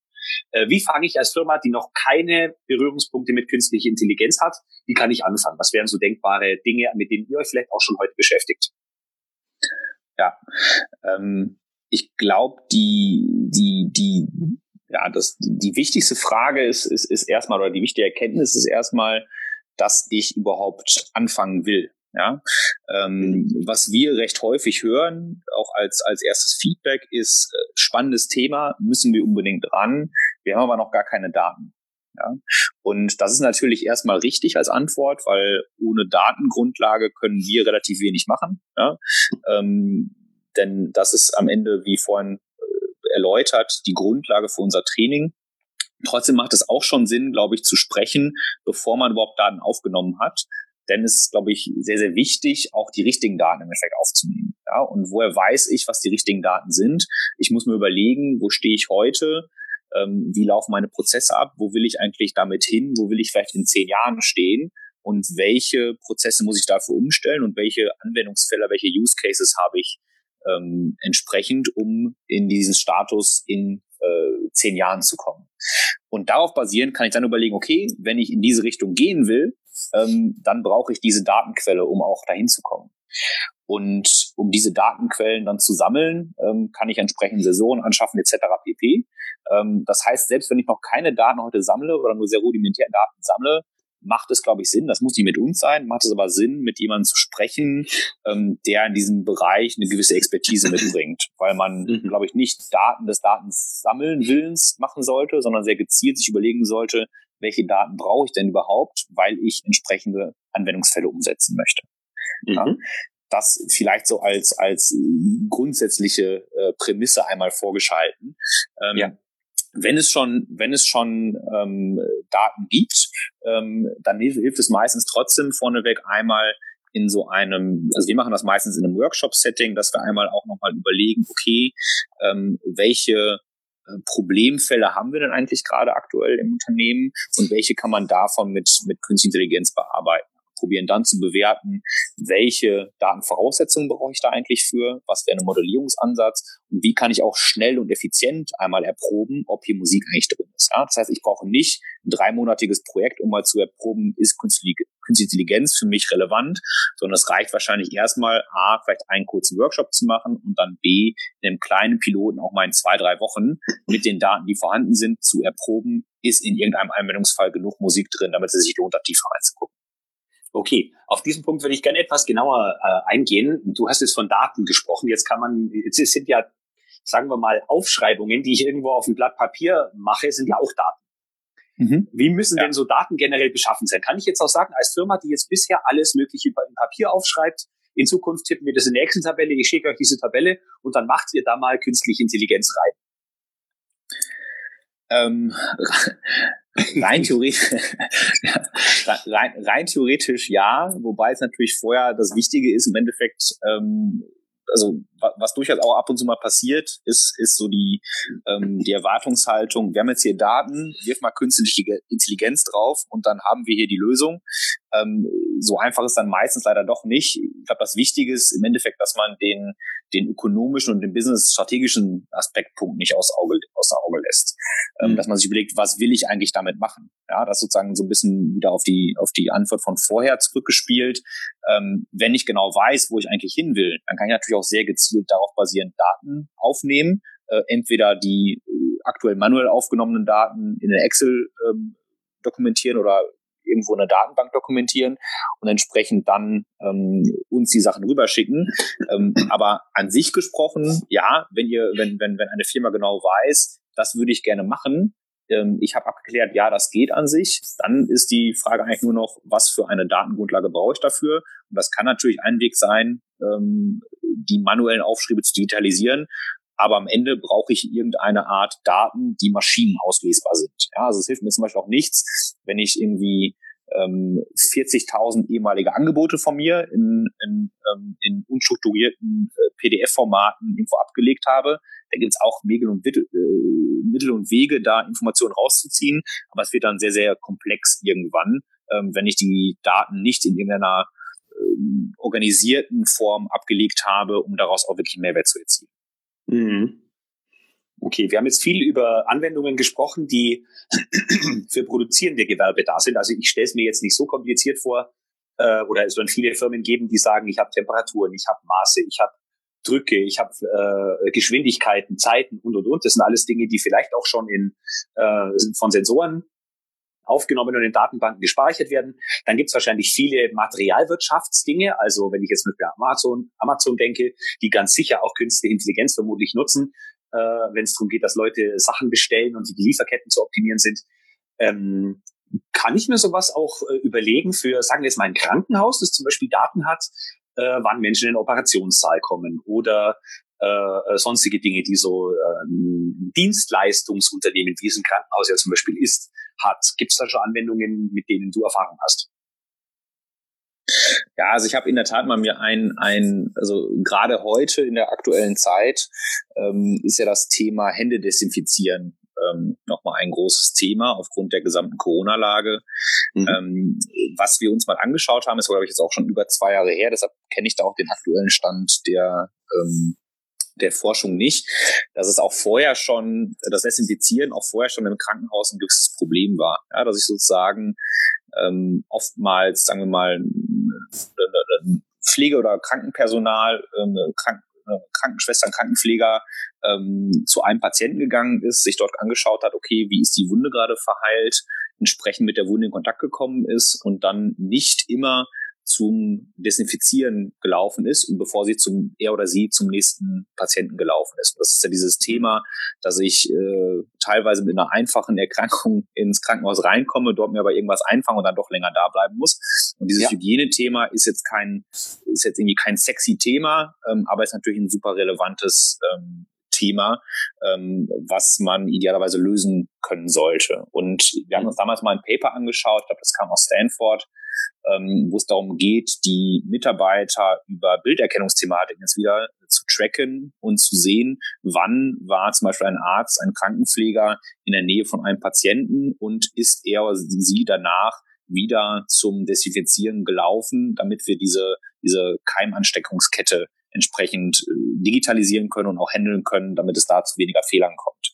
Äh, wie fange ich als Firma, die noch keine Berührungspunkte mit künstlicher Intelligenz hat, wie kann ich anfangen? Was wären so denkbare Dinge, mit denen ihr euch vielleicht auch schon heute beschäftigt? Ja, ähm, ich glaube, die, die, die ja, das, die wichtigste Frage ist, ist, ist erstmal, oder die wichtige Erkenntnis ist erstmal, dass ich überhaupt anfangen will. Ja, ähm, was wir recht häufig hören, auch als, als erstes Feedback, ist äh, spannendes Thema, müssen wir unbedingt ran. Wir haben aber noch gar keine Daten. Ja, und das ist natürlich erstmal richtig als Antwort, weil ohne Datengrundlage können wir relativ wenig machen. Ja, ähm, denn das ist am Ende, wie vorhin erläutert, die Grundlage für unser Training. Trotzdem macht es auch schon Sinn, glaube ich, zu sprechen, bevor man überhaupt Daten aufgenommen hat. Denn es ist, glaube ich, sehr, sehr wichtig, auch die richtigen Daten im Endeffekt aufzunehmen. Ja, und woher weiß ich, was die richtigen Daten sind? Ich muss mir überlegen, wo stehe ich heute? Ähm, wie laufen meine Prozesse ab? Wo will ich eigentlich damit hin? Wo will ich vielleicht in zehn Jahren stehen? Und welche Prozesse muss ich dafür umstellen? Und welche Anwendungsfälle, welche Use Cases habe ich ähm, entsprechend, um in diesen Status in äh, zehn Jahren zu kommen. Und darauf basierend kann ich dann überlegen, okay, wenn ich in diese Richtung gehen will, ähm, dann brauche ich diese Datenquelle, um auch dahin zu kommen. Und um diese Datenquellen dann zu sammeln, ähm, kann ich entsprechend Saisonen anschaffen etc. pp. Ähm, das heißt, selbst wenn ich noch keine Daten heute sammle oder nur sehr rudimentär Daten sammle, macht es, glaube ich, Sinn. Das muss nicht mit uns sein, macht es aber Sinn, mit jemandem zu sprechen, ähm, der in diesem Bereich eine gewisse Expertise mitbringt, weil man, mhm. glaube ich, nicht Daten des Datensammeln Willens machen sollte, sondern sehr gezielt sich überlegen sollte, welche Daten brauche ich denn überhaupt, weil ich entsprechende Anwendungsfälle umsetzen möchte. Mhm. Ja, das vielleicht so als als grundsätzliche äh, Prämisse einmal vorgeschalten. Ähm, ja wenn es schon, wenn es schon ähm, Daten gibt, ähm, dann hilft, hilft es meistens trotzdem vorneweg einmal in so einem, also wir machen das meistens in einem Workshop-Setting, dass wir einmal auch nochmal überlegen, okay, ähm, welche Problemfälle haben wir denn eigentlich gerade aktuell im Unternehmen und welche kann man davon mit, mit Künstliche Intelligenz bearbeiten? Probieren dann zu bewerten, welche Datenvoraussetzungen brauche ich da eigentlich für, was wäre ein Modellierungsansatz und wie kann ich auch schnell und effizient einmal erproben, ob hier Musik eigentlich drin ist. Ja? Das heißt, ich brauche nicht ein dreimonatiges Projekt, um mal zu erproben, ist künstliche Intelligenz für mich relevant, sondern es reicht wahrscheinlich erstmal A, vielleicht einen kurzen Workshop zu machen und dann B, in einem kleinen Piloten auch mal in zwei, drei Wochen mit den Daten, die vorhanden sind, zu erproben, ist in irgendeinem Anwendungsfall genug Musik drin, damit es sich lohnt, da tiefer reinzugucken. Okay, auf diesen Punkt würde ich gerne etwas genauer äh, eingehen. Du hast jetzt von Daten gesprochen. Jetzt kann man, jetzt sind ja, sagen wir mal, Aufschreibungen, die ich irgendwo auf ein Blatt Papier mache, sind ja auch Daten. Mhm. Wie müssen ja. denn so Daten generell beschaffen sein? Kann ich jetzt auch sagen, als Firma, die jetzt bisher alles Mögliche in Papier aufschreibt, in Zukunft tippen wir das in eine Excel-Tabelle, ich schicke euch diese Tabelle und dann macht ihr da mal künstliche Intelligenz rein. Ähm, rein, theoretisch, rein, rein, theoretisch ja, wobei es natürlich vorher das Wichtige ist, im Endeffekt ähm, also was durchaus auch ab und zu mal passiert, ist, ist so die, ähm, die Erwartungshaltung, wir haben jetzt hier Daten, wirf mal künstliche Intelligenz drauf und dann haben wir hier die Lösung. Ähm, so einfach ist dann meistens leider doch nicht. Ich glaube, das Wichtige ist im Endeffekt, dass man den, den ökonomischen und den business-strategischen Aspektpunkt nicht aus Auge, außer Auge lässt. Ähm, mhm. Dass man sich überlegt, was will ich eigentlich damit machen? Ja, das sozusagen so ein bisschen wieder auf die, auf die Antwort von vorher zurückgespielt. Ähm, wenn ich genau weiß, wo ich eigentlich hin will, dann kann ich natürlich auch sehr gezielt darauf basierend Daten aufnehmen. Äh, entweder die äh, aktuell manuell aufgenommenen Daten in der Excel ähm, dokumentieren oder irgendwo in der Datenbank dokumentieren und entsprechend dann ähm, uns die Sachen rüberschicken. Ähm, aber an sich gesprochen, ja, wenn ihr, wenn, wenn, wenn eine Firma genau weiß, das würde ich gerne machen, ähm, ich habe abgeklärt, ja, das geht an sich, dann ist die Frage eigentlich nur noch, was für eine Datengrundlage brauche ich dafür? Und das kann natürlich ein Weg sein, ähm, die manuellen Aufschriebe zu digitalisieren. Aber am Ende brauche ich irgendeine Art Daten, die Maschinen auslesbar sind. Ja, also es hilft mir zum Beispiel auch nichts, wenn ich irgendwie ähm, 40.000 ehemalige Angebote von mir in, in, ähm, in unstrukturierten äh, PDF-Formaten irgendwo abgelegt habe. Da gibt es auch Mittel und, äh, Mittel und Wege, da Informationen rauszuziehen. Aber es wird dann sehr, sehr komplex irgendwann, ähm, wenn ich die Daten nicht in irgendeiner ähm, organisierten Form abgelegt habe, um daraus auch wirklich Mehrwert zu erzielen. Mhm. Okay, wir haben jetzt viel über Anwendungen gesprochen, die für produzierende Gewerbe da sind. Also ich stelle es mir jetzt nicht so kompliziert vor, äh, oder es werden viele Firmen geben, die sagen, ich habe Temperaturen, ich habe Maße, ich habe Drücke, ich habe äh, Geschwindigkeiten, Zeiten und und und. Das sind alles Dinge, die vielleicht auch schon in äh, von Sensoren aufgenommen und in Datenbanken gespeichert werden. Dann gibt es wahrscheinlich viele Materialwirtschaftsdinge, also wenn ich jetzt mit Amazon, Amazon denke, die ganz sicher auch künstliche Intelligenz vermutlich nutzen, äh, wenn es darum geht, dass Leute Sachen bestellen und die Lieferketten zu optimieren sind. Ähm, kann ich mir sowas auch äh, überlegen für, sagen wir jetzt mal ein Krankenhaus, das zum Beispiel Daten hat, äh, wann Menschen in den Operationssaal kommen oder äh, sonstige Dinge, die so äh, Dienstleistungsunternehmen, wie es ein Krankenhaus ja zum Beispiel ist, hat. Gibt es da schon Anwendungen, mit denen du Erfahrung hast? Ja, also ich habe in der Tat mal mir ein, ein also gerade heute in der aktuellen Zeit ähm, ist ja das Thema Hände desinfizieren ähm, nochmal ein großes Thema aufgrund der gesamten Corona-Lage. Mhm. Ähm, was wir uns mal angeschaut haben, ist, glaube ich, jetzt auch schon über zwei Jahre her, deshalb kenne ich da auch den aktuellen Stand der ähm, der Forschung nicht, dass es auch vorher schon, das Desinfizieren auch vorher schon im Krankenhaus ein gewisses Problem war. Ja, dass ich sozusagen ähm, oftmals, sagen wir mal, Pflege- oder Krankenpersonal, Krank Krankenschwestern, Krankenpfleger ähm, zu einem Patienten gegangen ist, sich dort angeschaut hat, okay, wie ist die Wunde gerade verheilt, entsprechend mit der Wunde in Kontakt gekommen ist und dann nicht immer zum Desinfizieren gelaufen ist und bevor sie zum er oder sie zum nächsten Patienten gelaufen ist. Und das ist ja dieses Thema, dass ich äh, teilweise mit einer einfachen Erkrankung ins Krankenhaus reinkomme, dort mir aber irgendwas einfange und dann doch länger da bleiben muss. Und dieses ja. Hygienethema ist jetzt kein ist jetzt irgendwie kein sexy Thema, ähm, aber ist natürlich ein super relevantes ähm, Thema, ähm, was man idealerweise lösen können sollte. Und wir haben uns damals mal ein Paper angeschaut, ich glaube, das kam aus Stanford, ähm, wo es darum geht, die Mitarbeiter über Bilderkennungsthematiken jetzt wieder zu tracken und zu sehen, wann war zum Beispiel ein Arzt, ein Krankenpfleger in der Nähe von einem Patienten und ist er oder sie danach wieder zum Desinfizieren gelaufen, damit wir diese, diese Keimansteckungskette entsprechend äh, digitalisieren können und auch handeln können, damit es da zu weniger Fehlern kommt.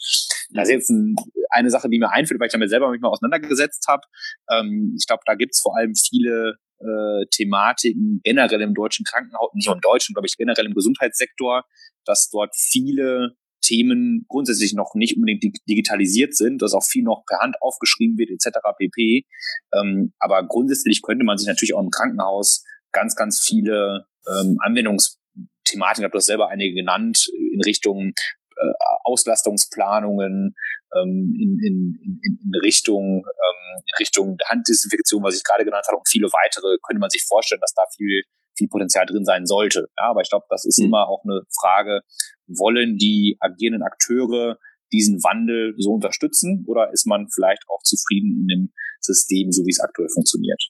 Das ist jetzt ein, eine Sache, die mir einfällt, weil ich damit selber mich mal auseinandergesetzt habe. Ähm, ich glaube, da gibt es vor allem viele äh, Thematiken generell im deutschen Krankenhaus, nicht nur im deutschen, glaube ich, generell im Gesundheitssektor, dass dort viele Themen grundsätzlich noch nicht unbedingt digitalisiert sind, dass auch viel noch per Hand aufgeschrieben wird, etc. pp. Ähm, aber grundsätzlich könnte man sich natürlich auch im Krankenhaus ganz, ganz viele ähm, Anwendungsthematiken, ich habe das selber einige genannt, in Richtung äh, Auslastungsplanungen ähm, in, in, in, in Richtung ähm, in Richtung Handdesinfektion, was ich gerade genannt habe, und viele weitere, könnte man sich vorstellen, dass da viel viel Potenzial drin sein sollte. Ja, aber ich glaube, das ist mhm. immer auch eine Frage, wollen die agierenden Akteure diesen Wandel so unterstützen oder ist man vielleicht auch zufrieden in dem System, so wie es aktuell funktioniert?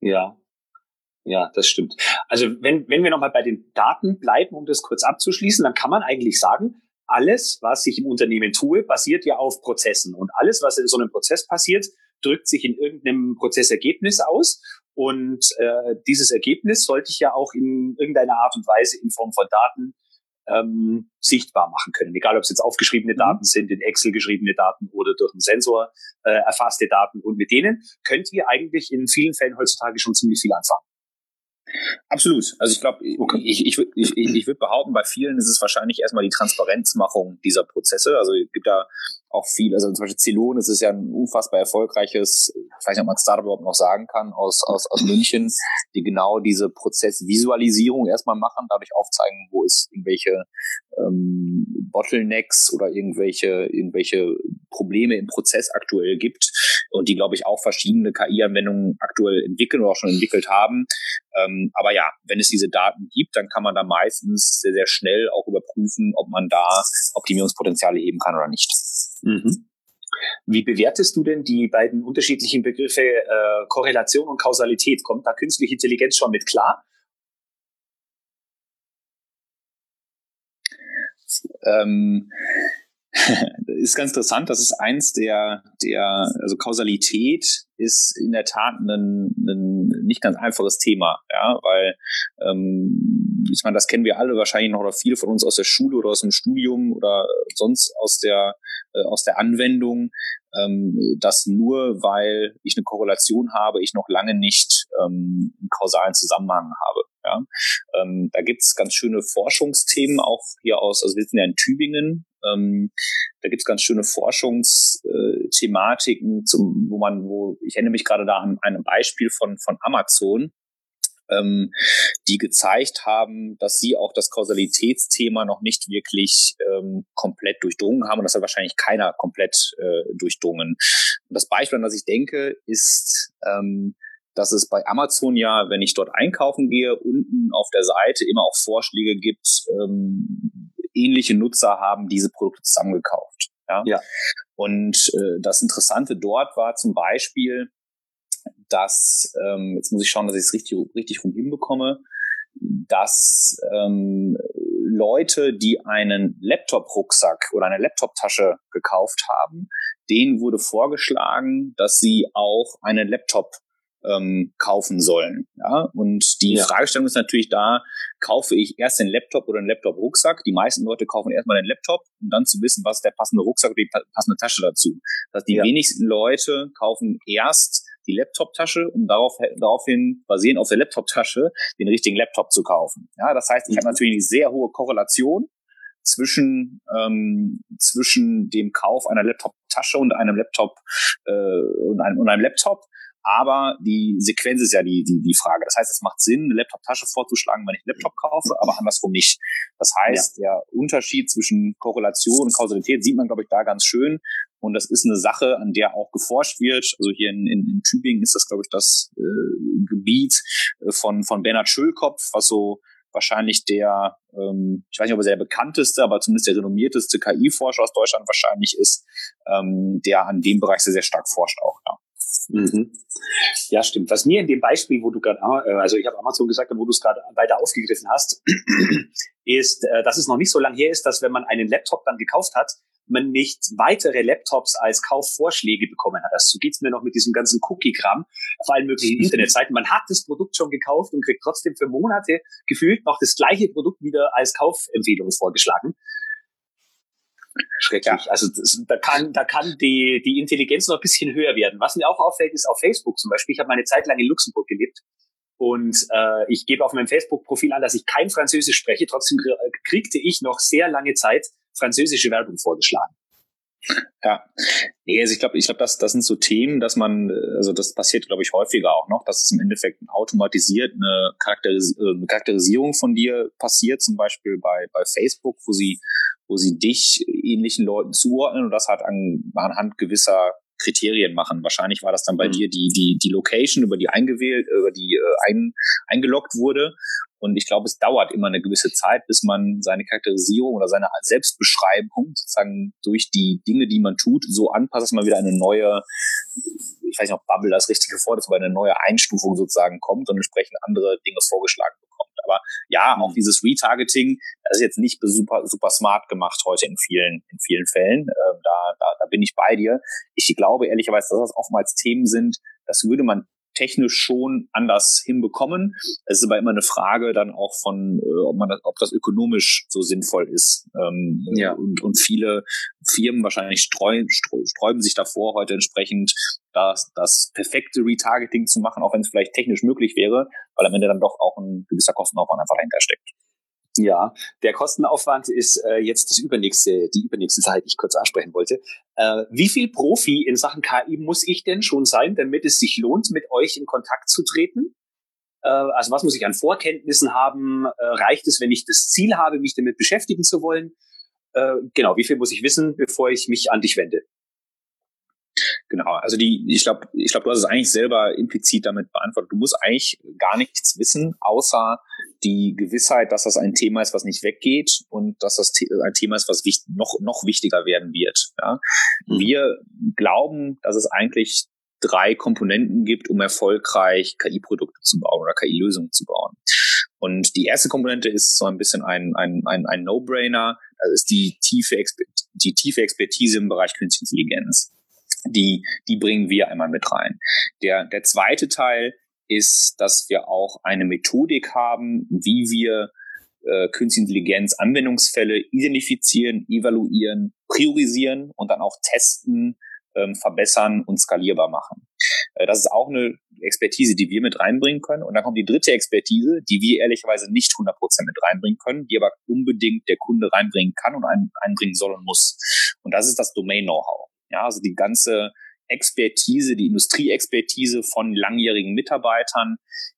Ja, ja, das stimmt. Also wenn, wenn wir nochmal bei den Daten bleiben, um das kurz abzuschließen, dann kann man eigentlich sagen, alles, was ich im Unternehmen tue, basiert ja auf Prozessen. Und alles, was in so einem Prozess passiert, drückt sich in irgendeinem Prozessergebnis aus. Und äh, dieses Ergebnis sollte ich ja auch in irgendeiner Art und Weise in Form von Daten ähm, sichtbar machen können. Egal, ob es jetzt aufgeschriebene mhm. Daten sind, in Excel geschriebene Daten oder durch einen Sensor äh, erfasste Daten. Und mit denen könnt ihr eigentlich in vielen Fällen heutzutage schon ziemlich viel anfangen. Absolut. Also ich glaube, okay. ich, ich, ich, ich, ich würde behaupten, bei vielen ist es wahrscheinlich erstmal die Transparenzmachung dieser Prozesse. Also es gibt da auch viel, also zum Beispiel Celon, das ist ja ein unfassbar erfolgreiches, ich weiß nicht, ob man Startup überhaupt noch sagen kann, aus, aus, aus München, die genau diese Prozessvisualisierung erstmal machen, dadurch aufzeigen, wo es irgendwelche ähm, Bottlenecks oder irgendwelche, irgendwelche Probleme im Prozess aktuell gibt und die, glaube ich, auch verschiedene KI-Anwendungen aktuell entwickeln oder auch schon entwickelt haben. Ähm, aber ja, wenn es diese Daten gibt, dann kann man da meistens sehr, sehr schnell auch überprüfen, ob man da Optimierungspotenziale heben kann oder nicht. Mhm. Wie bewertest du denn die beiden unterschiedlichen Begriffe äh, Korrelation und Kausalität? Kommt da künstliche Intelligenz schon mit klar? Ähm, ist ganz interessant. Das ist eins der, der, also Kausalität ist in der Tat ein, ein nicht ganz einfaches Thema, ja, weil ähm, ich meine, das kennen wir alle wahrscheinlich noch oder viele von uns aus der Schule oder aus dem Studium oder sonst aus der äh, aus der Anwendung, ähm, dass nur weil ich eine Korrelation habe, ich noch lange nicht ähm, einen kausalen Zusammenhang habe. Ja? Ähm, da gibt's ganz schöne Forschungsthemen auch hier aus, also wir sind ja in Tübingen, ähm, da gibt's ganz schöne Forschungsthematiken, zum, wo man, wo ich erinnere mich gerade da an einem Beispiel von von Amazon, ähm, die gezeigt haben, dass sie auch das Kausalitätsthema noch nicht wirklich ähm, komplett durchdrungen haben und das hat wahrscheinlich keiner komplett äh, durchdrungen. Und das Beispiel, an das ich denke, ist ähm, dass es bei Amazon ja, wenn ich dort einkaufen gehe, unten auf der Seite immer auch Vorschläge gibt, ähm, ähnliche Nutzer haben diese Produkte zusammengekauft. Ja. ja. Und äh, das Interessante dort war zum Beispiel, dass, ähm, jetzt muss ich schauen, dass ich es richtig, richtig rum hinbekomme, dass ähm, Leute, die einen Laptop-Rucksack oder eine Laptop-Tasche gekauft haben, denen wurde vorgeschlagen, dass sie auch eine Laptop ähm, kaufen sollen. Ja? Und die ja. Fragestellung ist natürlich da, kaufe ich erst den Laptop oder den Laptop-Rucksack? Die meisten Leute kaufen erstmal den Laptop, um dann zu wissen, was ist der passende Rucksack oder die passende Tasche dazu. Das heißt, die ja. wenigsten Leute kaufen erst die Laptop-Tasche, um darauf, daraufhin basierend auf der Laptop-Tasche den richtigen Laptop zu kaufen. Ja, das heißt, ich mhm. habe natürlich eine sehr hohe Korrelation zwischen ähm, zwischen dem Kauf einer Laptop-Tasche und einem Laptop äh, und, einem, und einem Laptop aber die Sequenz ist ja die, die, die Frage. Das heißt, es macht Sinn, eine Laptop-Tasche vorzuschlagen, wenn ich einen Laptop kaufe, aber andersrum nicht. Das heißt, ja. der Unterschied zwischen Korrelation und Kausalität sieht man, glaube ich, da ganz schön. Und das ist eine Sache, an der auch geforscht wird. Also hier in, in, in Tübingen ist das, glaube ich, das äh, Gebiet äh, von, von Bernhard Schölkopf, was so wahrscheinlich der, ähm, ich weiß nicht, ob er der bekannteste, aber zumindest der renommierteste KI-Forscher aus Deutschland wahrscheinlich ist, ähm, der an dem Bereich sehr, sehr stark forscht auch. Ja. Mhm. Ja, stimmt. Was mir in dem Beispiel, wo du gerade, äh, also ich habe Amazon gesagt, wo du es gerade weiter aufgegriffen hast, ist, äh, dass es noch nicht so lange her ist, dass wenn man einen Laptop dann gekauft hat, man nicht weitere Laptops als Kaufvorschläge bekommen hat. Also so geht's mir noch mit diesem ganzen Cookie-Kram auf allen möglichen Internetseiten. Man hat das Produkt schon gekauft und kriegt trotzdem für Monate gefühlt noch das gleiche Produkt wieder als Kaufempfehlung vorgeschlagen. Schrecklich. Ja. Also das, da kann, da kann die, die Intelligenz noch ein bisschen höher werden. Was mir auch auffällt, ist auf Facebook zum Beispiel. Ich habe meine Zeit lang in Luxemburg gelebt und äh, ich gebe auf meinem Facebook-Profil an, dass ich kein Französisch spreche. Trotzdem kriegte ich noch sehr lange Zeit französische Werbung vorgeschlagen. Ja, nee, also ich glaube, ich glaube, das, das sind so Themen, dass man, also das passiert, glaube ich, häufiger auch noch, dass es im Endeffekt automatisiert eine, Charakteris äh, eine Charakterisierung von dir passiert, zum Beispiel bei, bei Facebook, wo sie, wo sie dich ähnlichen Leuten zuordnen und das halt an, anhand gewisser Kriterien machen. Wahrscheinlich war das dann bei mhm. dir die, die, die Location, über die eingewählt, über die äh, ein, eingeloggt wurde. Und ich glaube, es dauert immer eine gewisse Zeit, bis man seine Charakterisierung oder seine Selbstbeschreibung sozusagen durch die Dinge, die man tut, so anpasst, dass man wieder eine neue, ich weiß nicht, ob Bubble das richtige Wort ist, aber eine neue Einstufung sozusagen kommt und entsprechend andere Dinge vorgeschlagen bekommt. Aber ja, auch dieses Retargeting, das ist jetzt nicht super, super smart gemacht heute in vielen, in vielen Fällen. Ähm, da, da, da bin ich bei dir. Ich glaube ehrlicherweise, dass das oftmals Themen sind, das würde man technisch schon anders hinbekommen. Es ist aber immer eine Frage dann auch von, äh, ob man das, ob das ökonomisch so sinnvoll ist. Ähm, ja. und, und viele Firmen wahrscheinlich streuen, sträuben sich davor, heute entsprechend das, das perfekte Retargeting zu machen, auch wenn es vielleicht technisch möglich wäre, weil am Ende dann doch auch ein gewisser Kostenaufwand einfach dahinter steckt. Ja, der Kostenaufwand ist äh, jetzt das übernächste, die übernächste Sache, die ich kurz ansprechen wollte. Äh, wie viel Profi in Sachen KI muss ich denn schon sein, damit es sich lohnt, mit euch in Kontakt zu treten? Äh, also was muss ich an Vorkenntnissen haben? Äh, reicht es, wenn ich das Ziel habe, mich damit beschäftigen zu wollen? Äh, genau, wie viel muss ich wissen, bevor ich mich an dich wende? Genau, also die, ich glaube, ich glaube, du hast es eigentlich selber implizit damit beantwortet. Du musst eigentlich gar nichts wissen, außer die Gewissheit, dass das ein Thema ist, was nicht weggeht und dass das ein Thema ist, was wichtig, noch, noch wichtiger werden wird. Ja? Mhm. Wir glauben, dass es eigentlich drei Komponenten gibt, um erfolgreich KI-Produkte zu bauen oder KI-Lösungen zu bauen. Und die erste Komponente ist so ein bisschen ein, ein, ein, ein No-Brainer. Das ist die tiefe, die tiefe Expertise im Bereich Künstliche Intelligenz die, die bringen wir einmal mit rein. Der, der zweite Teil ist, dass wir auch eine Methodik haben, wie wir äh, Künstliche Intelligenz Anwendungsfälle identifizieren, evaluieren, priorisieren und dann auch testen, ähm, verbessern und skalierbar machen. Äh, das ist auch eine Expertise, die wir mit reinbringen können. Und dann kommt die dritte Expertise, die wir ehrlicherweise nicht 100% mit reinbringen können, die aber unbedingt der Kunde reinbringen kann und ein, einbringen soll und muss. Und das ist das Domain-Know-how. Ja, also die ganze Expertise, die Industrieexpertise von langjährigen Mitarbeitern,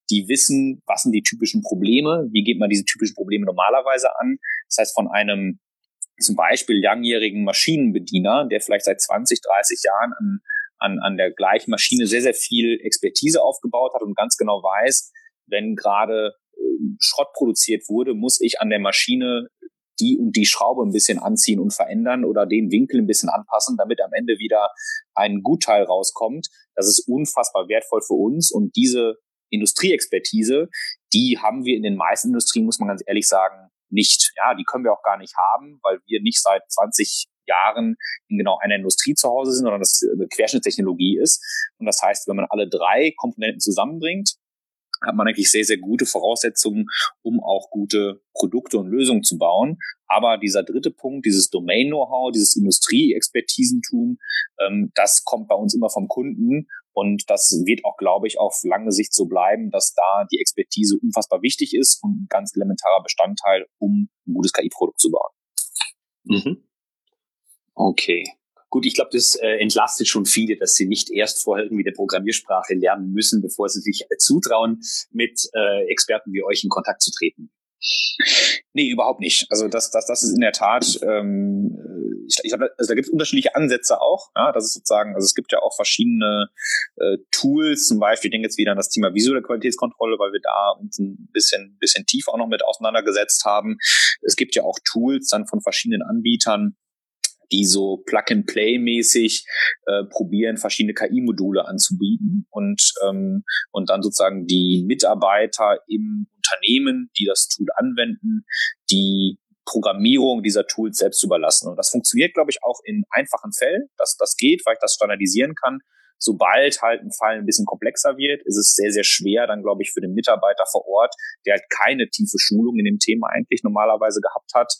die wissen, was sind die typischen Probleme, wie geht man diese typischen Probleme normalerweise an. Das heißt, von einem zum Beispiel langjährigen Maschinenbediener, der vielleicht seit 20, 30 Jahren an, an, an der gleichen Maschine sehr, sehr viel Expertise aufgebaut hat und ganz genau weiß, wenn gerade äh, Schrott produziert wurde, muss ich an der Maschine die und die Schraube ein bisschen anziehen und verändern oder den Winkel ein bisschen anpassen, damit am Ende wieder ein Gutteil rauskommt. Das ist unfassbar wertvoll für uns und diese Industrieexpertise, die haben wir in den meisten Industrien, muss man ganz ehrlich sagen, nicht. Ja, die können wir auch gar nicht haben, weil wir nicht seit 20 Jahren in genau einer Industrie zu Hause sind, sondern das eine Querschnittstechnologie ist. Und das heißt, wenn man alle drei Komponenten zusammenbringt, hat man eigentlich sehr, sehr gute Voraussetzungen, um auch gute Produkte und Lösungen zu bauen. Aber dieser dritte Punkt, dieses Domain-Know-how, dieses Industrie-Expertisentum, ähm, das kommt bei uns immer vom Kunden. Und das wird auch, glaube ich, auf lange Sicht so bleiben, dass da die Expertise unfassbar wichtig ist und ein ganz elementarer Bestandteil, um ein gutes KI-Produkt zu bauen. Mhm. Okay. Gut, ich glaube, das äh, entlastet schon viele, dass sie nicht erst vorher irgendwie eine Programmiersprache lernen müssen, bevor sie sich äh, zutrauen, mit äh, Experten wie euch in Kontakt zu treten. Nee, überhaupt nicht. Also das, das, das ist in der Tat, ähm, ich, ich glaube, also da gibt es unterschiedliche Ansätze auch. Ja, das ist sozusagen, also es gibt ja auch verschiedene äh, Tools, zum Beispiel, ich denke jetzt wieder an das Thema visuelle Qualitätskontrolle, weil wir da uns ein bisschen, bisschen tiefer auch noch mit auseinandergesetzt haben. Es gibt ja auch Tools dann von verschiedenen Anbietern, die so Plug-and-Play-mäßig äh, probieren, verschiedene KI-Module anzubieten und, ähm, und dann sozusagen die Mitarbeiter im Unternehmen, die das Tool anwenden, die Programmierung dieser Tools selbst überlassen. Und das funktioniert, glaube ich, auch in einfachen Fällen, dass das geht, weil ich das standardisieren kann. Sobald halt ein Fall ein bisschen komplexer wird, ist es sehr, sehr schwer, dann glaube ich für den Mitarbeiter vor Ort, der halt keine tiefe Schulung in dem Thema eigentlich normalerweise gehabt hat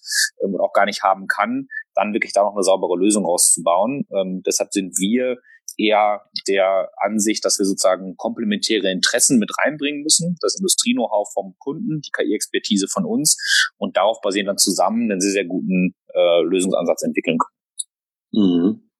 ähm, und auch gar nicht haben kann, dann wirklich da noch eine saubere Lösung rauszubauen. Ähm, deshalb sind wir eher der Ansicht, dass wir sozusagen komplementäre Interessen mit reinbringen müssen. Das Industrie-Know-how vom Kunden, die KI-Expertise von uns und darauf basierend dann zusammen einen sehr, sehr guten äh, Lösungsansatz entwickeln können. Mhm.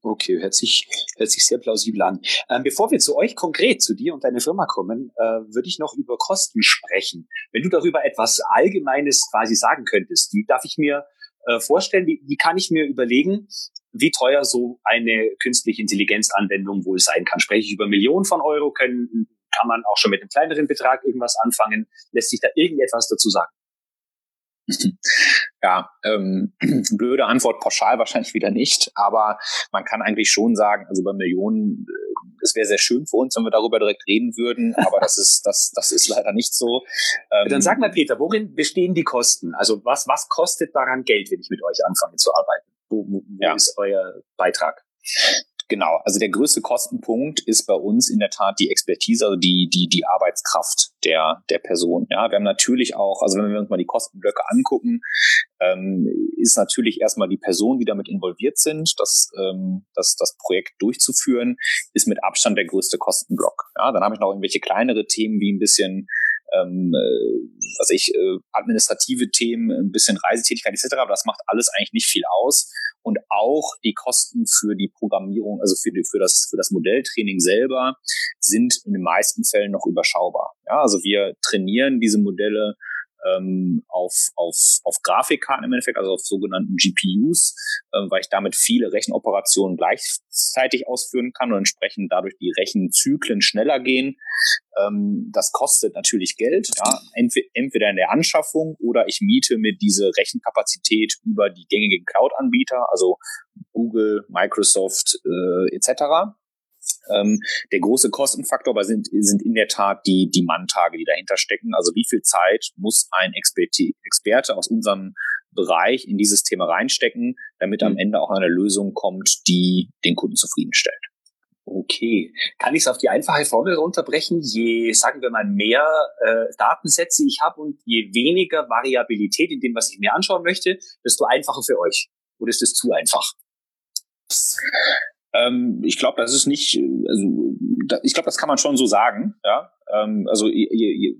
Okay, hört sich, hört sich sehr plausibel an. Ähm, bevor wir zu euch konkret, zu dir und deiner Firma kommen, äh, würde ich noch über Kosten sprechen. Wenn du darüber etwas Allgemeines quasi sagen könntest, wie darf ich mir äh, vorstellen, wie, wie kann ich mir überlegen, wie teuer so eine künstliche Intelligenzanwendung wohl sein kann? Spreche ich über Millionen von Euro? Können, kann man auch schon mit einem kleineren Betrag irgendwas anfangen? Lässt sich da irgendetwas dazu sagen? Ja, ähm, blöde Antwort pauschal wahrscheinlich wieder nicht, aber man kann eigentlich schon sagen, also bei Millionen, äh, es wäre sehr schön für uns, wenn wir darüber direkt reden würden, aber das ist, das, das ist leider nicht so. Ähm, Dann sag mal, Peter, worin bestehen die Kosten? Also was, was kostet daran Geld, wenn ich mit euch anfange zu arbeiten? Wo, wo, ja. ist euer Beitrag? Genau, also der größte Kostenpunkt ist bei uns in der Tat die Expertise, also die, die, die Arbeitskraft der, der Person. Ja, wir haben natürlich auch, also wenn wir uns mal die Kostenblöcke angucken, ähm, ist natürlich erstmal die Person, die damit involviert sind, das, ähm, das, das Projekt durchzuführen, ist mit Abstand der größte Kostenblock. Ja, dann habe ich noch irgendwelche kleinere Themen wie ein bisschen ähm, äh, was ich, äh, administrative Themen, ein bisschen Reisetätigkeit etc., aber das macht alles eigentlich nicht viel aus. Und auch die Kosten für die Programmierung, also für, die, für, das, für das Modelltraining selber, sind in den meisten Fällen noch überschaubar. Ja, also wir trainieren diese Modelle ähm, auf, auf, auf Grafikkarten im Endeffekt, also auf sogenannten GPUs, ähm, weil ich damit viele Rechenoperationen gleichzeitig ausführen kann und entsprechend dadurch die Rechenzyklen schneller gehen. Ähm, das kostet natürlich Geld, ja, entweder in der Anschaffung oder ich miete mir diese Rechenkapazität über die gängigen Cloud-Anbieter, also Google, Microsoft äh, etc. Ähm, der große Kostenfaktor aber sind, sind in der Tat die, die Manntage, die dahinter stecken. Also wie viel Zeit muss ein Experte, Experte aus unserem Bereich in dieses Thema reinstecken, damit am mhm. Ende auch eine Lösung kommt, die den Kunden zufriedenstellt. Okay. Kann ich es auf die einfache Formel runterbrechen? Je, sagen wir mal, mehr äh, Datensätze ich habe und je weniger Variabilität in dem, was ich mir anschauen möchte, desto einfacher für euch. Oder ist das zu einfach? Ähm, ich glaube, das ist nicht, also da, ich glaube, das kann man schon so sagen. Ja, ähm, also je, je,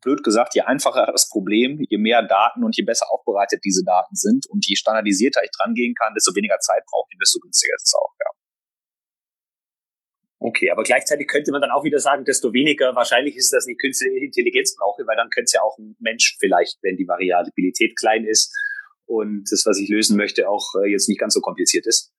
blöd gesagt, je einfacher das Problem, je mehr Daten und je besser aufbereitet diese Daten sind und je standardisierter ich dran gehen kann, desto weniger Zeit braucht ich, desto günstiger ist es auch. Ja. Okay, aber gleichzeitig könnte man dann auch wieder sagen, desto weniger wahrscheinlich ist es, dass ich künstliche Intelligenz brauche, weil dann könnte es ja auch ein Mensch vielleicht, wenn die Variabilität klein ist und das, was ich lösen möchte, auch äh, jetzt nicht ganz so kompliziert ist.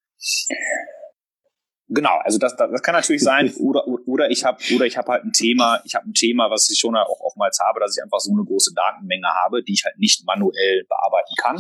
Genau, also das, das, das kann natürlich sein, oder, oder ich habe oder ich habe halt ein Thema, ich habe ein Thema, was ich schon auch oftmals habe, dass ich einfach so eine große Datenmenge habe, die ich halt nicht manuell bearbeiten kann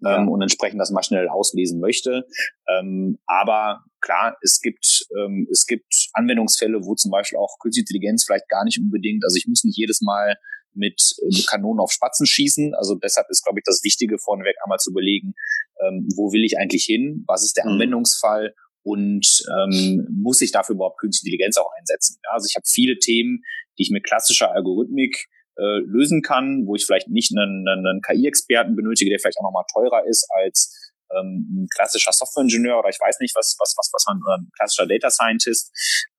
ja. ähm, und entsprechend das mal schnell auslesen möchte. Ähm, aber klar, es gibt ähm, es gibt Anwendungsfälle, wo zum Beispiel auch Künstliche Intelligenz vielleicht gar nicht unbedingt, also ich muss nicht jedes Mal mit, mit äh, Kanonen auf Spatzen schießen. Also deshalb ist, glaube ich, das Wichtige vorneweg einmal zu überlegen, ähm, wo will ich eigentlich hin, was ist der mhm. Anwendungsfall und ähm, muss ich dafür überhaupt künstliche Intelligenz auch einsetzen. Ja, also ich habe viele Themen, die ich mit klassischer Algorithmik äh, lösen kann, wo ich vielleicht nicht einen, einen KI-Experten benötige, der vielleicht auch nochmal teurer ist als ähm, ein klassischer Softwareingenieur oder ich weiß nicht, was, was, was, was man, oder ein klassischer Data Scientist.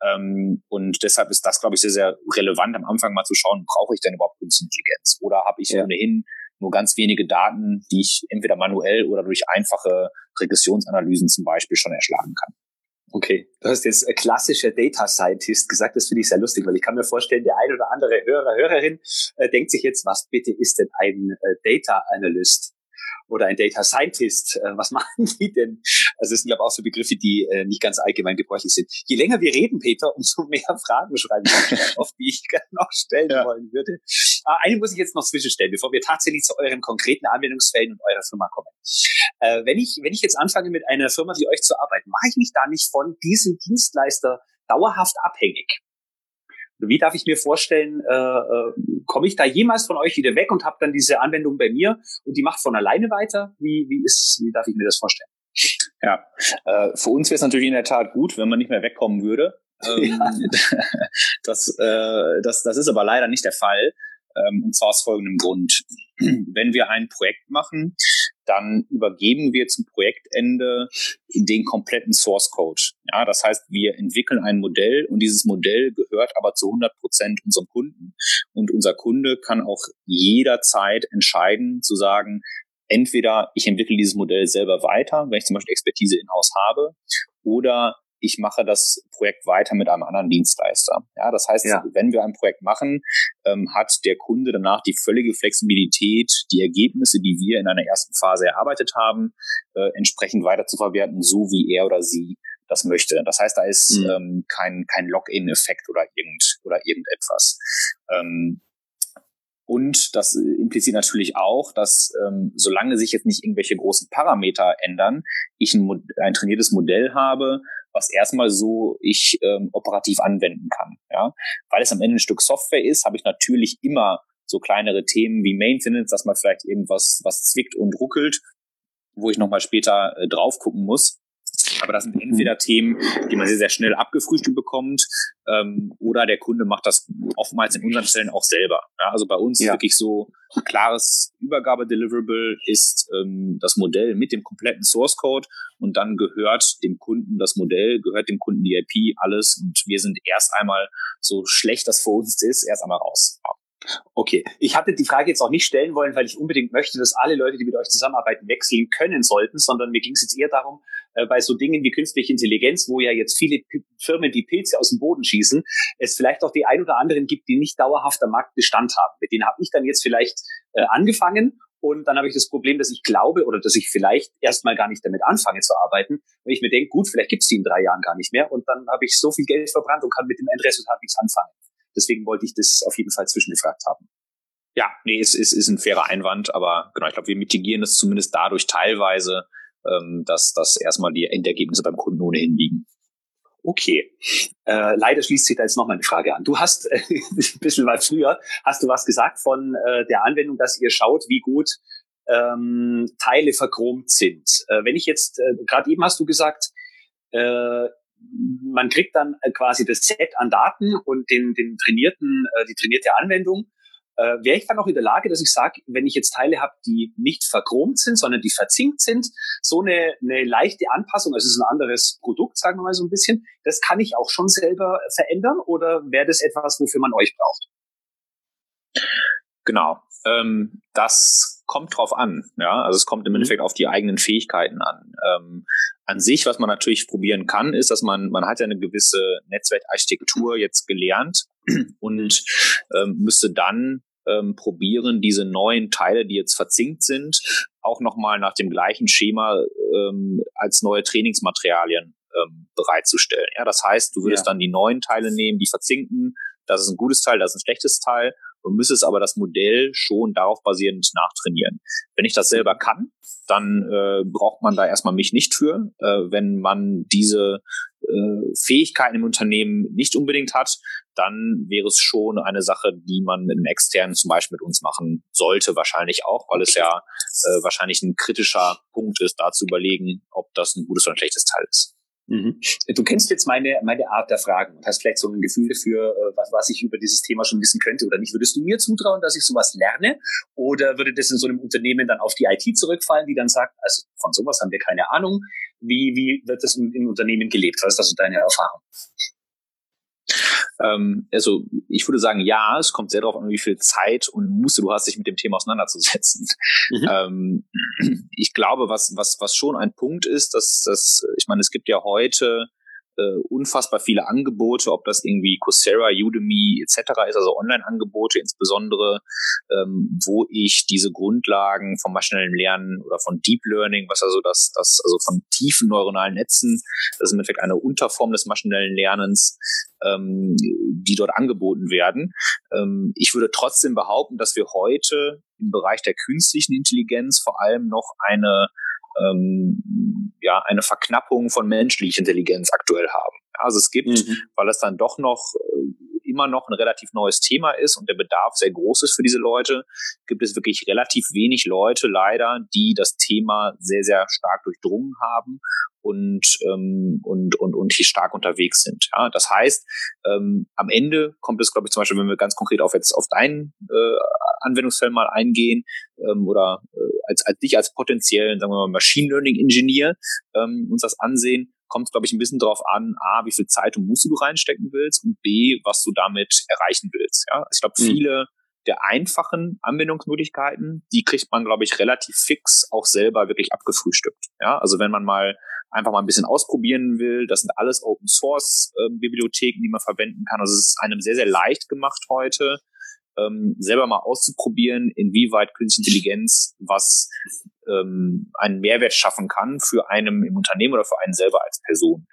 Ähm, und deshalb ist das, glaube ich, sehr, sehr relevant, am Anfang mal zu schauen, brauche ich denn überhaupt künstliche Intelligenz? Oder habe ich ja. ohnehin nur ganz wenige Daten, die ich entweder manuell oder durch einfache Regressionsanalysen zum Beispiel schon erschlagen kann. Okay, du hast jetzt klassischer Data Scientist gesagt, das finde ich sehr lustig, weil ich kann mir vorstellen, der ein oder andere Hörer, Hörerin äh, denkt sich jetzt, was bitte ist denn ein äh, Data Analyst? Oder ein Data Scientist. Äh, was machen die denn? Also es sind, glaube ich, auch so Begriffe, die äh, nicht ganz allgemein gebräuchlich sind. Je länger wir reden, Peter, umso mehr Fragen schreiben wir auf, die ich gerne noch stellen ja. wollen würde. Aber eine muss ich jetzt noch zwischenstellen, bevor wir tatsächlich zu euren konkreten Anwendungsfällen und eurer Firma kommen. Äh, wenn, ich, wenn ich jetzt anfange, mit einer Firma wie euch zu arbeiten, mache ich mich da nicht von diesem Dienstleister dauerhaft abhängig? Wie darf ich mir vorstellen, äh, äh, komme ich da jemals von euch wieder weg und habe dann diese Anwendung bei mir und die macht von alleine weiter? Wie, wie, ist, wie darf ich mir das vorstellen? Ja, äh, für uns wäre es natürlich in der Tat gut, wenn man nicht mehr wegkommen würde. Ähm, das, äh, das, das ist aber leider nicht der Fall. Ähm, und zwar aus folgendem Grund. Wenn wir ein Projekt machen, dann übergeben wir zum Projektende den kompletten Source Code. Ja, das heißt, wir entwickeln ein Modell und dieses Modell gehört aber zu 100 Prozent unserem Kunden. Und unser Kunde kann auch jederzeit entscheiden, zu sagen, entweder ich entwickle dieses Modell selber weiter, wenn ich zum Beispiel Expertise in-house habe, oder ich mache das Projekt weiter mit einem anderen Dienstleister. Ja, das heißt, ja. wenn wir ein Projekt machen, ähm, hat der Kunde danach die völlige Flexibilität, die Ergebnisse, die wir in einer ersten Phase erarbeitet haben, äh, entsprechend weiter zu verwerten, so wie er oder sie das möchte. Das heißt, da ist mhm. ähm, kein, kein Login-Effekt oder irgend oder irgendetwas. Ähm, und das impliziert natürlich auch, dass ähm, solange sich jetzt nicht irgendwelche großen Parameter ändern, ich ein, ein trainiertes Modell habe, was erstmal so ich ähm, operativ anwenden kann. Ja? Weil es am Ende ein Stück Software ist, habe ich natürlich immer so kleinere Themen wie Maintenance, dass man vielleicht irgendwas was zwickt und ruckelt, wo ich nochmal später äh, drauf gucken muss. Aber das sind entweder Themen, die man sehr, sehr schnell abgefrühstückt bekommt, ähm, oder der Kunde macht das oftmals in unseren Fällen auch selber. Ja, also bei uns ja. wirklich so klares Übergabe-Deliverable ist ähm, das Modell mit dem kompletten Source Code und dann gehört dem Kunden das Modell, gehört dem Kunden die IP, alles und wir sind erst einmal, so schlecht das für uns ist, erst einmal raus. Ja. Okay, ich hatte die Frage jetzt auch nicht stellen wollen, weil ich unbedingt möchte, dass alle Leute, die mit euch zusammenarbeiten, wechseln können sollten, sondern mir ging es jetzt eher darum, äh, bei so Dingen wie künstliche Intelligenz, wo ja jetzt viele P Firmen die Pilze aus dem Boden schießen, es vielleicht auch die ein oder anderen gibt, die nicht dauerhaft am Markt Bestand haben. Mit denen habe ich dann jetzt vielleicht äh, angefangen und dann habe ich das Problem, dass ich glaube oder dass ich vielleicht erstmal gar nicht damit anfange zu arbeiten, wenn ich mir denke, gut, vielleicht gibt es die in drei Jahren gar nicht mehr und dann habe ich so viel Geld verbrannt und kann mit dem Endresultat nichts anfangen. Deswegen wollte ich das auf jeden Fall zwischengefragt haben. Ja, nee, es ist, ist ein fairer Einwand, aber genau, ich glaube, wir mitigieren es zumindest dadurch teilweise, ähm, dass, dass erstmal die Endergebnisse beim Kunden ohnehin liegen. Okay. Äh, leider schließt sich da jetzt noch mal eine Frage an. Du hast äh, ein bisschen mal früher hast du was gesagt von äh, der Anwendung, dass ihr schaut, wie gut ähm, Teile verchromt sind. Äh, wenn ich jetzt, äh, gerade eben hast du gesagt, äh, man kriegt dann äh, quasi das Set an Daten und den, den trainierten, äh, die trainierte Anwendung. Äh, Wäre ich dann auch in der Lage, dass ich sage, wenn ich jetzt Teile habe, die nicht verchromt sind, sondern die verzinkt sind, so eine, eine leichte Anpassung, also es ist ein anderes Produkt, sagen wir mal so ein bisschen, das kann ich auch schon selber verändern oder wäre das etwas, wofür man euch braucht? Genau. Ähm, das kommt drauf an. Ja, also es kommt im mhm. Endeffekt auf die eigenen Fähigkeiten an. Ähm, an sich, was man natürlich probieren kann, ist, dass man, man hat ja eine gewisse Netzwerkarchitektur jetzt gelernt und ähm, müsste dann ähm, probieren, diese neuen Teile, die jetzt verzinkt sind, auch nochmal nach dem gleichen Schema ähm, als neue Trainingsmaterialien ähm, bereitzustellen. Ja, das heißt, du würdest ja. dann die neuen Teile nehmen, die verzinken, das ist ein gutes Teil, das ist ein schlechtes Teil und müsstest aber das Modell schon darauf basierend nachtrainieren. Wenn ich das selber kann, dann äh, braucht man da erstmal mich nicht für. Äh, wenn man diese äh, Fähigkeiten im Unternehmen nicht unbedingt hat, dann wäre es schon eine Sache, die man einem externen zum Beispiel mit uns machen sollte, wahrscheinlich auch, weil es ja äh, wahrscheinlich ein kritischer Punkt ist, da zu überlegen, ob das ein gutes oder ein schlechtes Teil ist. Mhm. Du kennst jetzt meine, meine Art der Fragen und hast vielleicht so ein Gefühl dafür, äh, was, was ich über dieses Thema schon wissen könnte oder nicht. Würdest du mir zutrauen, dass ich sowas lerne? Oder würde das in so einem Unternehmen dann auf die IT zurückfallen, die dann sagt, also von sowas haben wir keine Ahnung. Wie, wie wird das im, im Unternehmen gelebt? Was ist das so deine Erfahrung? Ähm, also ich würde sagen, ja, es kommt sehr darauf an, wie viel Zeit und Muße du hast, dich mit dem Thema auseinanderzusetzen. Mhm. Ähm, ich glaube, was, was, was schon ein Punkt ist, dass, dass ich meine, es gibt ja heute äh, unfassbar viele Angebote, ob das irgendwie Coursera, Udemy etc. ist, also Online-Angebote insbesondere, ähm, wo ich diese Grundlagen vom maschinellen Lernen oder von Deep Learning, was also das, das also von tiefen neuronalen Netzen, das ist im Endeffekt eine Unterform des maschinellen Lernens, ähm, die dort angeboten werden. Ähm, ich würde trotzdem behaupten, dass wir heute im Bereich der künstlichen Intelligenz vor allem noch eine ähm, ja eine Verknappung von menschlicher Intelligenz aktuell haben. Also es gibt, mhm. weil es dann doch noch äh, immer noch ein relativ neues Thema ist und der Bedarf sehr groß ist für diese Leute, gibt es wirklich relativ wenig Leute leider, die das Thema sehr, sehr stark durchdrungen haben und, ähm, und, und, und hier stark unterwegs sind. Ja, das heißt, ähm, am Ende kommt es, glaube ich, zum Beispiel, wenn wir ganz konkret auf jetzt auf deinen äh, Anwendungsfall mal eingehen ähm, oder äh, als, als dich als potenziellen, sagen wir mal, Machine Learning Engineer ähm, uns das ansehen, kommt es, glaube ich, ein bisschen darauf an, A, wie viel Zeit und Muße du reinstecken willst und B, was du damit erreichen willst. Ja? Ich glaube, mhm. viele der einfachen Anwendungsmöglichkeiten, die kriegt man, glaube ich, relativ fix auch selber wirklich abgefrühstückt. Ja, also wenn man mal einfach mal ein bisschen ausprobieren will, das sind alles Open Source äh, Bibliotheken, die man verwenden kann. Also es ist einem sehr, sehr leicht gemacht heute, ähm, selber mal auszuprobieren, inwieweit Künstliche Intelligenz was ähm, einen Mehrwert schaffen kann für einen im Unternehmen oder für einen selber als Person.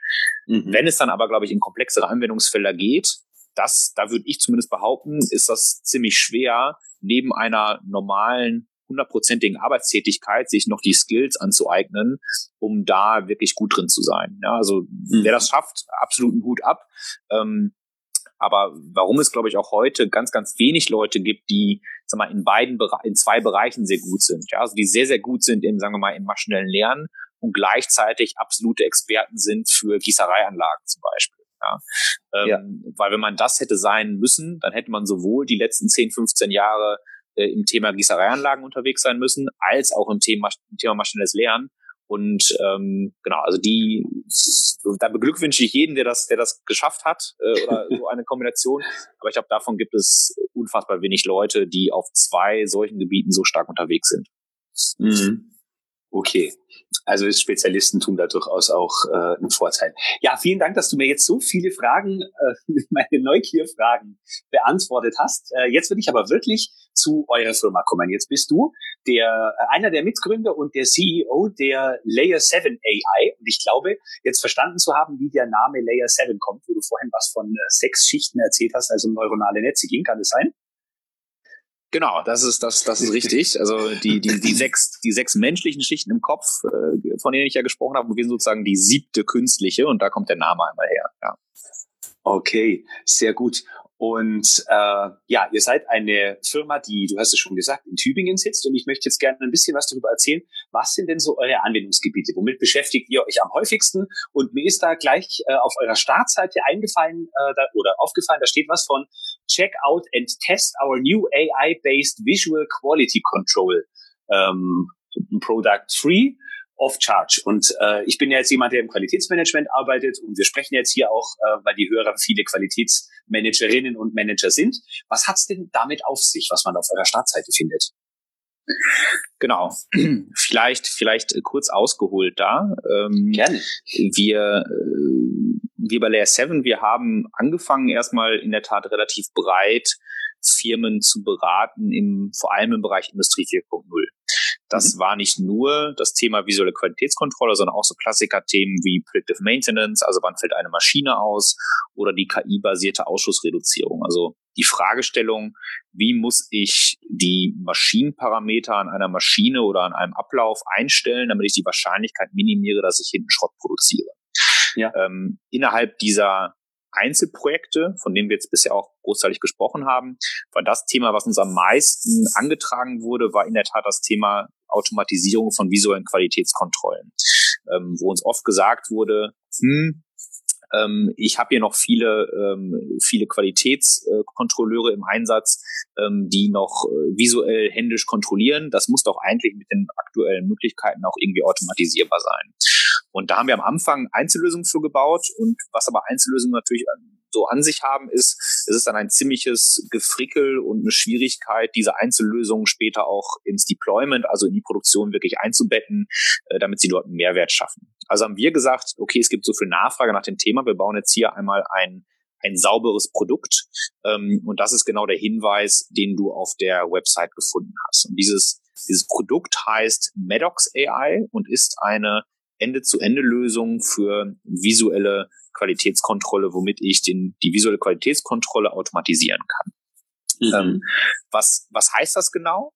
Mhm. Wenn es dann aber, glaube ich, in komplexere Anwendungsfelder geht, das, da würde ich zumindest behaupten, ist das ziemlich schwer, neben einer normalen hundertprozentigen Arbeitstätigkeit sich noch die Skills anzueignen, um da wirklich gut drin zu sein. Ja, also mhm. wer das schafft, absoluten Hut ab. Ähm, aber warum es, glaube ich, auch heute ganz, ganz wenig Leute gibt, die, sag mal, in beiden, in zwei Bereichen sehr gut sind. Ja, also die sehr, sehr gut sind im, sagen wir mal, im maschinellen Lernen und gleichzeitig absolute Experten sind für Gießereianlagen zum Beispiel. Ja. Ähm, ja. Weil wenn man das hätte sein müssen, dann hätte man sowohl die letzten 10, 15 Jahre äh, im Thema Gießereianlagen unterwegs sein müssen, als auch im Thema, im Thema maschinelles Lernen. Und ähm, genau, also die, da beglückwünsche ich jeden, der das, der das geschafft hat, äh, oder so eine Kombination. Aber ich glaube, davon gibt es unfassbar wenig Leute, die auf zwei solchen Gebieten so stark unterwegs sind. Mhm. Okay. Also das Spezialistentum da durchaus auch äh, ein Vorteil. Ja, vielen Dank, dass du mir jetzt so viele Fragen, äh, meine Neugierfragen beantwortet hast. Äh, jetzt würde ich aber wirklich zu eurer Firma kommen. Jetzt bist du der äh, einer der Mitgründer und der CEO der Layer 7 AI. Und ich glaube, jetzt verstanden zu haben, wie der Name Layer 7 kommt, wo du vorhin was von äh, sechs Schichten erzählt hast, also neuronale Netze ging, kann das sein? Genau, das ist das, das ist richtig. Also die die die sechs die sechs menschlichen Schichten im Kopf, äh, von denen ich ja gesprochen habe, wir sind sozusagen die siebte künstliche und da kommt der Name einmal her. Ja. Okay, sehr gut. Und äh, ja, ihr seid eine Firma, die, du hast es schon gesagt, in Tübingen sitzt. Und ich möchte jetzt gerne ein bisschen was darüber erzählen. Was sind denn so eure Anwendungsgebiete? Womit beschäftigt ihr euch am häufigsten? Und mir ist da gleich äh, auf eurer Startseite eingefallen äh, da, oder aufgefallen, da steht was von Check out and test our new AI-based Visual Quality Control ähm, Product 3 off-charge. Und äh, ich bin ja jetzt jemand, der im Qualitätsmanagement arbeitet und wir sprechen jetzt hier auch, äh, weil die Hörer viele Qualitätsmanagerinnen und Manager sind. Was hat's denn damit auf sich, was man auf eurer Startseite findet? Genau. vielleicht, vielleicht kurz ausgeholt da. Ähm, Gerne. Wir, äh, wir bei Layer 7, wir haben angefangen erstmal in der Tat relativ breit Firmen zu beraten, im, vor allem im Bereich Industrie 4.0. Das mhm. war nicht nur das Thema visuelle Qualitätskontrolle, sondern auch so Klassiker-Themen wie Predictive Maintenance, also wann fällt eine Maschine aus, oder die KI-basierte Ausschussreduzierung. Also die Fragestellung, wie muss ich die Maschinenparameter an einer Maschine oder an einem Ablauf einstellen, damit ich die Wahrscheinlichkeit minimiere, dass ich hinten Schrott produziere. Ja. Ähm, innerhalb dieser Einzelprojekte, von denen wir jetzt bisher auch großteilig gesprochen haben, war das Thema, was uns am meisten angetragen wurde, war in der Tat das Thema Automatisierung von visuellen Qualitätskontrollen, ähm, wo uns oft gesagt wurde, hm, ähm, ich habe hier noch viele, ähm, viele Qualitätskontrolleure im Einsatz, ähm, die noch äh, visuell händisch kontrollieren. Das muss doch eigentlich mit den aktuellen Möglichkeiten auch irgendwie automatisierbar sein. Und da haben wir am Anfang Einzellösungen für gebaut. Und was aber Einzellösungen natürlich so an sich haben, ist, es ist dann ein ziemliches Gefrickel und eine Schwierigkeit, diese Einzellösungen später auch ins Deployment, also in die Produktion wirklich einzubetten, äh, damit sie dort einen Mehrwert schaffen. Also haben wir gesagt, okay, es gibt so viel Nachfrage nach dem Thema, wir bauen jetzt hier einmal ein ein sauberes Produkt. Ähm, und das ist genau der Hinweis, den du auf der Website gefunden hast. Und dieses, dieses Produkt heißt Maddox AI und ist eine Ende-zu-Ende-Lösung für visuelle Qualitätskontrolle, womit ich den, die visuelle Qualitätskontrolle automatisieren kann. Mhm. Ähm, was, was heißt das genau?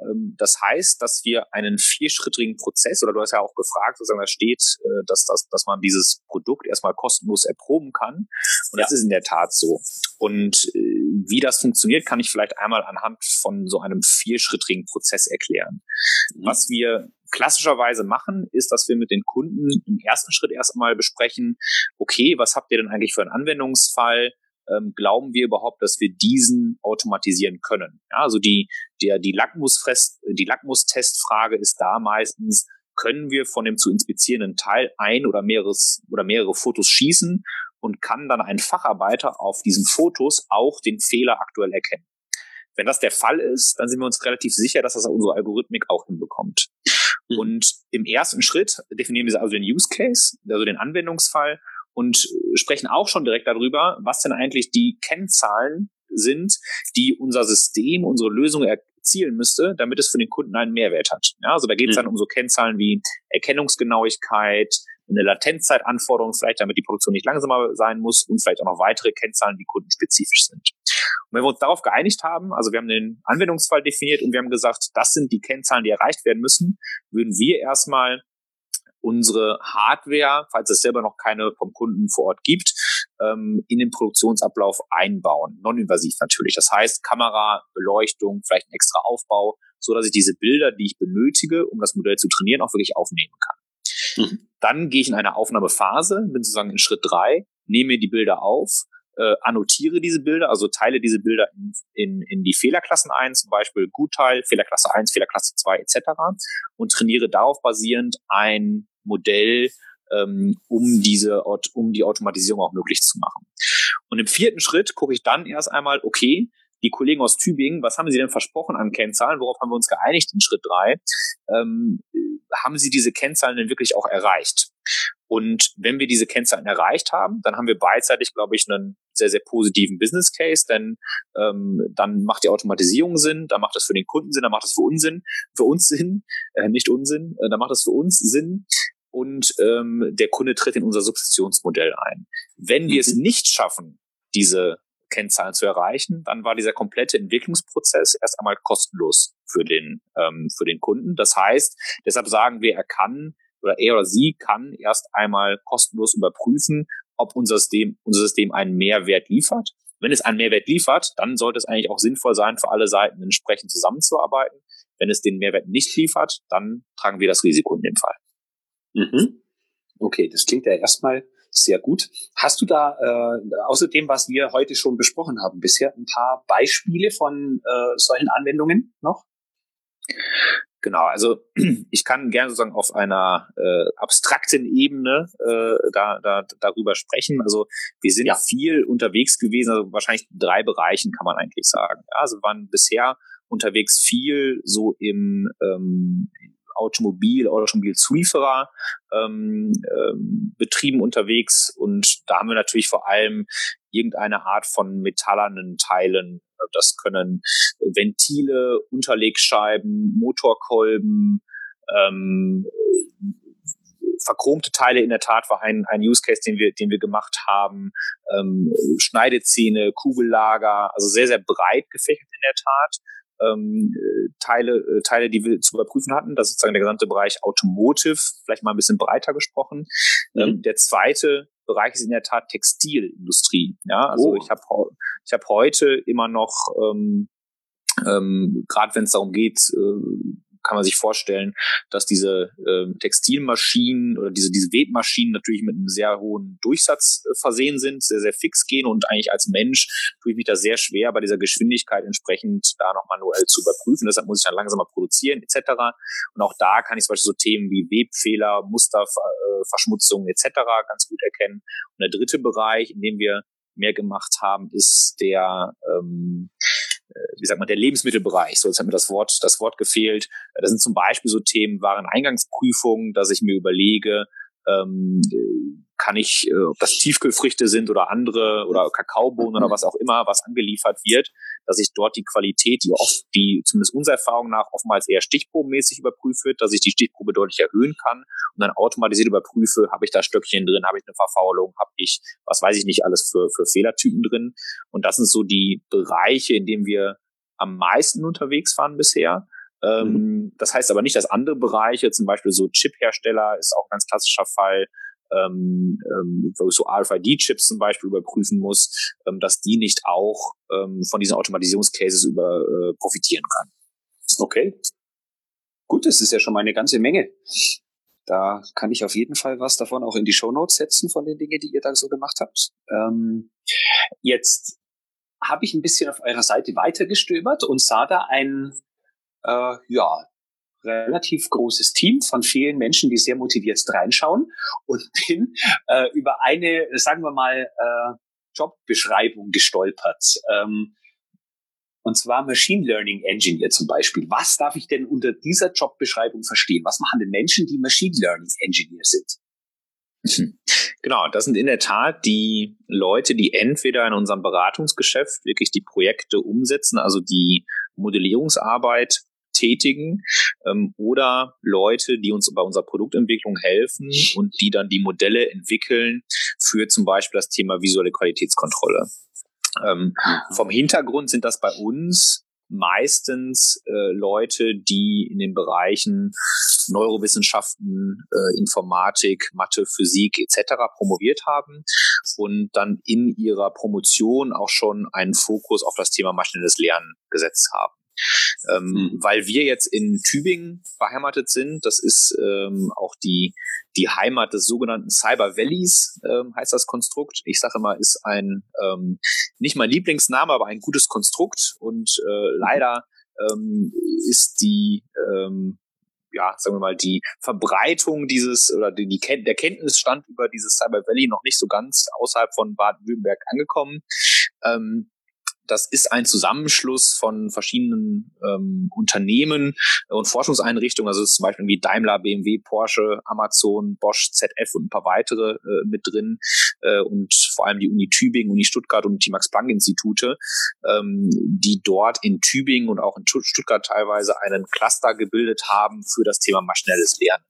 Ähm, das heißt, dass wir einen vierschrittigen Prozess, oder du hast ja auch gefragt, sozusagen, da steht, äh, dass, dass, dass man dieses Produkt erstmal kostenlos erproben kann. Und ja. das ist in der Tat so. Und äh, wie das funktioniert, kann ich vielleicht einmal anhand von so einem vierschrittigen Prozess erklären. Mhm. Was wir klassischerweise machen, ist, dass wir mit den Kunden im ersten Schritt erst einmal besprechen, okay, was habt ihr denn eigentlich für einen Anwendungsfall? Ähm, glauben wir überhaupt, dass wir diesen automatisieren können? Ja, also die, der, die Lackmusfrest, die Lackmustestfrage ist da meistens, können wir von dem zu inspizierenden Teil ein oder mehreres oder mehrere Fotos schießen und kann dann ein Facharbeiter auf diesen Fotos auch den Fehler aktuell erkennen. Wenn das der Fall ist, dann sind wir uns relativ sicher, dass das unsere Algorithmik auch hinbekommt. Mhm. Und im ersten Schritt definieren wir also den Use Case, also den Anwendungsfall und sprechen auch schon direkt darüber, was denn eigentlich die Kennzahlen sind, die unser System, unsere Lösung erzielen müsste, damit es für den Kunden einen Mehrwert hat. Ja, also da geht es mhm. dann um so Kennzahlen wie Erkennungsgenauigkeit, eine Latenzzeitanforderung vielleicht, damit die Produktion nicht langsamer sein muss und vielleicht auch noch weitere Kennzahlen, die kundenspezifisch sind. Und wenn wir uns darauf geeinigt haben, also wir haben den Anwendungsfall definiert und wir haben gesagt, das sind die Kennzahlen, die erreicht werden müssen, würden wir erstmal unsere Hardware, falls es selber noch keine vom Kunden vor Ort gibt, ähm, in den Produktionsablauf einbauen. Non-invasiv natürlich. Das heißt, Kamera, Beleuchtung, vielleicht ein extra Aufbau, so dass ich diese Bilder, die ich benötige, um das Modell zu trainieren, auch wirklich aufnehmen kann. Mhm. Dann gehe ich in eine Aufnahmephase, bin sozusagen in Schritt drei, nehme die Bilder auf, äh, annotiere diese Bilder, also teile diese Bilder in, in, in die Fehlerklassen ein, zum Beispiel Gutteil, Fehlerklasse 1, Fehlerklasse 2 etc. und trainiere darauf basierend ein Modell, ähm, um diese um die Automatisierung auch möglich zu machen. Und im vierten Schritt gucke ich dann erst einmal, okay, die Kollegen aus Tübingen, was haben sie denn versprochen an Kennzahlen? Worauf haben wir uns geeinigt in Schritt drei? Ähm, haben sie diese Kennzahlen denn wirklich auch erreicht? Und wenn wir diese Kennzahlen erreicht haben, dann haben wir beidseitig, glaube ich, einen sehr, sehr positiven Business Case, denn ähm, dann macht die Automatisierung Sinn, dann macht das für den Kunden Sinn, dann macht das für uns Sinn, für uns Sinn, äh, nicht Unsinn, äh, dann macht das für uns Sinn und ähm, der Kunde tritt in unser Substitutionsmodell ein. Wenn mhm. wir es mhm. nicht schaffen, diese Kennzahlen zu erreichen, dann war dieser komplette Entwicklungsprozess erst einmal kostenlos für den, ähm, für den Kunden. Das heißt, deshalb sagen wir, er kann oder er oder sie kann erst einmal kostenlos überprüfen, ob unser System, unser System einen Mehrwert liefert. Wenn es einen Mehrwert liefert, dann sollte es eigentlich auch sinnvoll sein, für alle Seiten entsprechend zusammenzuarbeiten. Wenn es den Mehrwert nicht liefert, dann tragen wir das Risiko in dem Fall. Mhm. Okay, das klingt ja erstmal sehr gut. Hast du da äh, außer dem, was wir heute schon besprochen haben bisher, ein paar Beispiele von äh, solchen Anwendungen noch? Genau, also ich kann gerne sozusagen auf einer äh, abstrakten Ebene äh, da, da, darüber sprechen. Also wir sind ja viel unterwegs gewesen, also wahrscheinlich drei Bereichen kann man eigentlich sagen. Ja, also wir waren bisher unterwegs viel so im ähm, Automobil, Automobilzulieferer ähm, ähm, Betrieben unterwegs und da haben wir natürlich vor allem irgendeine Art von metallernen Teilen. Das können Ventile, Unterlegscheiben, Motorkolben, ähm, verchromte Teile in der Tat war ein, ein Use Case, den wir, den wir gemacht haben, ähm, Schneidezähne, Kugellager, also sehr, sehr breit gefächert in der Tat ähm, Teile, äh, Teile, die wir zu überprüfen hatten. Das ist sozusagen der gesamte Bereich Automotive, vielleicht mal ein bisschen breiter gesprochen. Mhm. Ähm, der zweite Bereich ist in der Tat Textilindustrie. Ja, also oh. ich habe ich hab heute immer noch ähm, ähm, gerade wenn es darum geht, äh, kann man sich vorstellen, dass diese äh, Textilmaschinen oder diese, diese Webmaschinen natürlich mit einem sehr hohen Durchsatz äh, versehen sind, sehr, sehr fix gehen und eigentlich als Mensch tue ich mich da sehr schwer, bei dieser Geschwindigkeit entsprechend da noch manuell zu überprüfen. Deshalb muss ich dann langsamer produzieren etc. Und auch da kann ich zum Beispiel so Themen wie Webfehler, Musterverschmutzungen etc. ganz gut erkennen. Und der dritte Bereich, in dem wir mehr gemacht haben, ist der ähm, wie sagt man, der Lebensmittelbereich. So, jetzt hat mir das Wort, das Wort gefehlt. Das sind zum Beispiel so Themen Wareneingangsprüfungen, dass ich mir überlege, ähm, kann ich, äh, ob das Tiefkühlfrüchte sind oder andere oder Kakaobohnen oder was auch immer, was angeliefert wird, dass ich dort die Qualität, die oft, die zumindest unserer Erfahrung nach oftmals eher stichprobenmäßig überprüft wird, dass ich die Stichprobe deutlich erhöhen kann und dann automatisiert überprüfe, habe ich da Stöckchen drin, habe ich eine Verfaulung, habe ich, was weiß ich nicht, alles für, für Fehlertypen drin. Und das sind so die Bereiche, in denen wir am meisten unterwegs waren bisher. Ähm, mhm. Das heißt aber nicht, dass andere Bereiche, zum Beispiel so Chiphersteller ist auch ein ganz klassischer Fall, ähm, ähm, so RFID-Chips zum Beispiel überprüfen muss, ähm, dass die nicht auch ähm, von diesen Automatisierungscases über äh, profitieren kann. Okay. Gut, das ist ja schon mal eine ganze Menge. Da kann ich auf jeden Fall was davon auch in die Show Notes setzen von den Dingen, die ihr da so gemacht habt. Ähm, jetzt habe ich ein bisschen auf eurer Seite weitergestöbert und sah da ein äh, ja, relativ großes Team von vielen Menschen, die sehr motiviert reinschauen und bin äh, über eine, sagen wir mal, äh, Jobbeschreibung gestolpert. Ähm, Und zwar Machine Learning Engineer zum Beispiel. Was darf ich denn unter dieser Jobbeschreibung verstehen? Was machen denn Menschen, die Machine Learning Engineer sind? Genau, das sind in der Tat die Leute, die entweder in unserem Beratungsgeschäft wirklich die Projekte umsetzen, also die Modellierungsarbeit tätigen ähm, oder Leute, die uns bei unserer Produktentwicklung helfen und die dann die Modelle entwickeln für zum Beispiel das Thema visuelle Qualitätskontrolle. Ähm, vom Hintergrund sind das bei uns meistens äh, Leute, die in den Bereichen Neurowissenschaften, äh, Informatik, Mathe, Physik etc. promoviert haben und dann in ihrer Promotion auch schon einen Fokus auf das Thema maschinelles Lernen gesetzt haben. Ähm, mhm. Weil wir jetzt in Tübingen beheimatet sind, das ist ähm, auch die, die Heimat des sogenannten Cyber Valleys, ähm, heißt das Konstrukt. Ich sage immer, ist ein, ähm, nicht mein Lieblingsname, aber ein gutes Konstrukt und äh, leider ähm, ist die, ähm, ja, sagen wir mal, die Verbreitung dieses oder die, die der Kenntnisstand über dieses Cyber Valley noch nicht so ganz außerhalb von Baden-Württemberg angekommen. Ähm, das ist ein Zusammenschluss von verschiedenen ähm, Unternehmen und Forschungseinrichtungen. Also ist zum Beispiel wie Daimler, BMW, Porsche, Amazon, Bosch, ZF und ein paar weitere äh, mit drin. Äh, und vor allem die Uni Tübingen, Uni Stuttgart und die Max-Planck-Institute, ähm, die dort in Tübingen und auch in Stuttgart teilweise einen Cluster gebildet haben für das Thema maschinelles Lernen.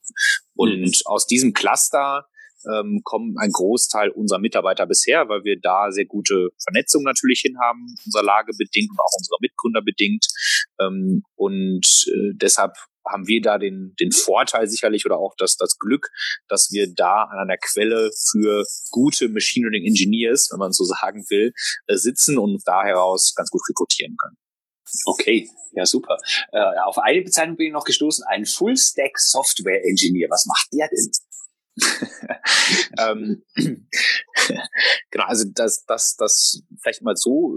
Und mhm. aus diesem Cluster ähm, kommen ein Großteil unserer Mitarbeiter bisher, weil wir da sehr gute Vernetzung natürlich hin unserer Lage bedingt und auch unserer Mitgründer bedingt. Ähm, und äh, deshalb haben wir da den, den Vorteil sicherlich oder auch das, das Glück, dass wir da an einer Quelle für gute Machine Learning Engineers, wenn man so sagen will, äh, sitzen und da heraus ganz gut rekrutieren können. Okay, ja super. Äh, auf eine Bezeichnung bin ich noch gestoßen, ein Full Stack Software Engineer. Was macht der denn? ähm, genau, also das, das, das vielleicht mal so,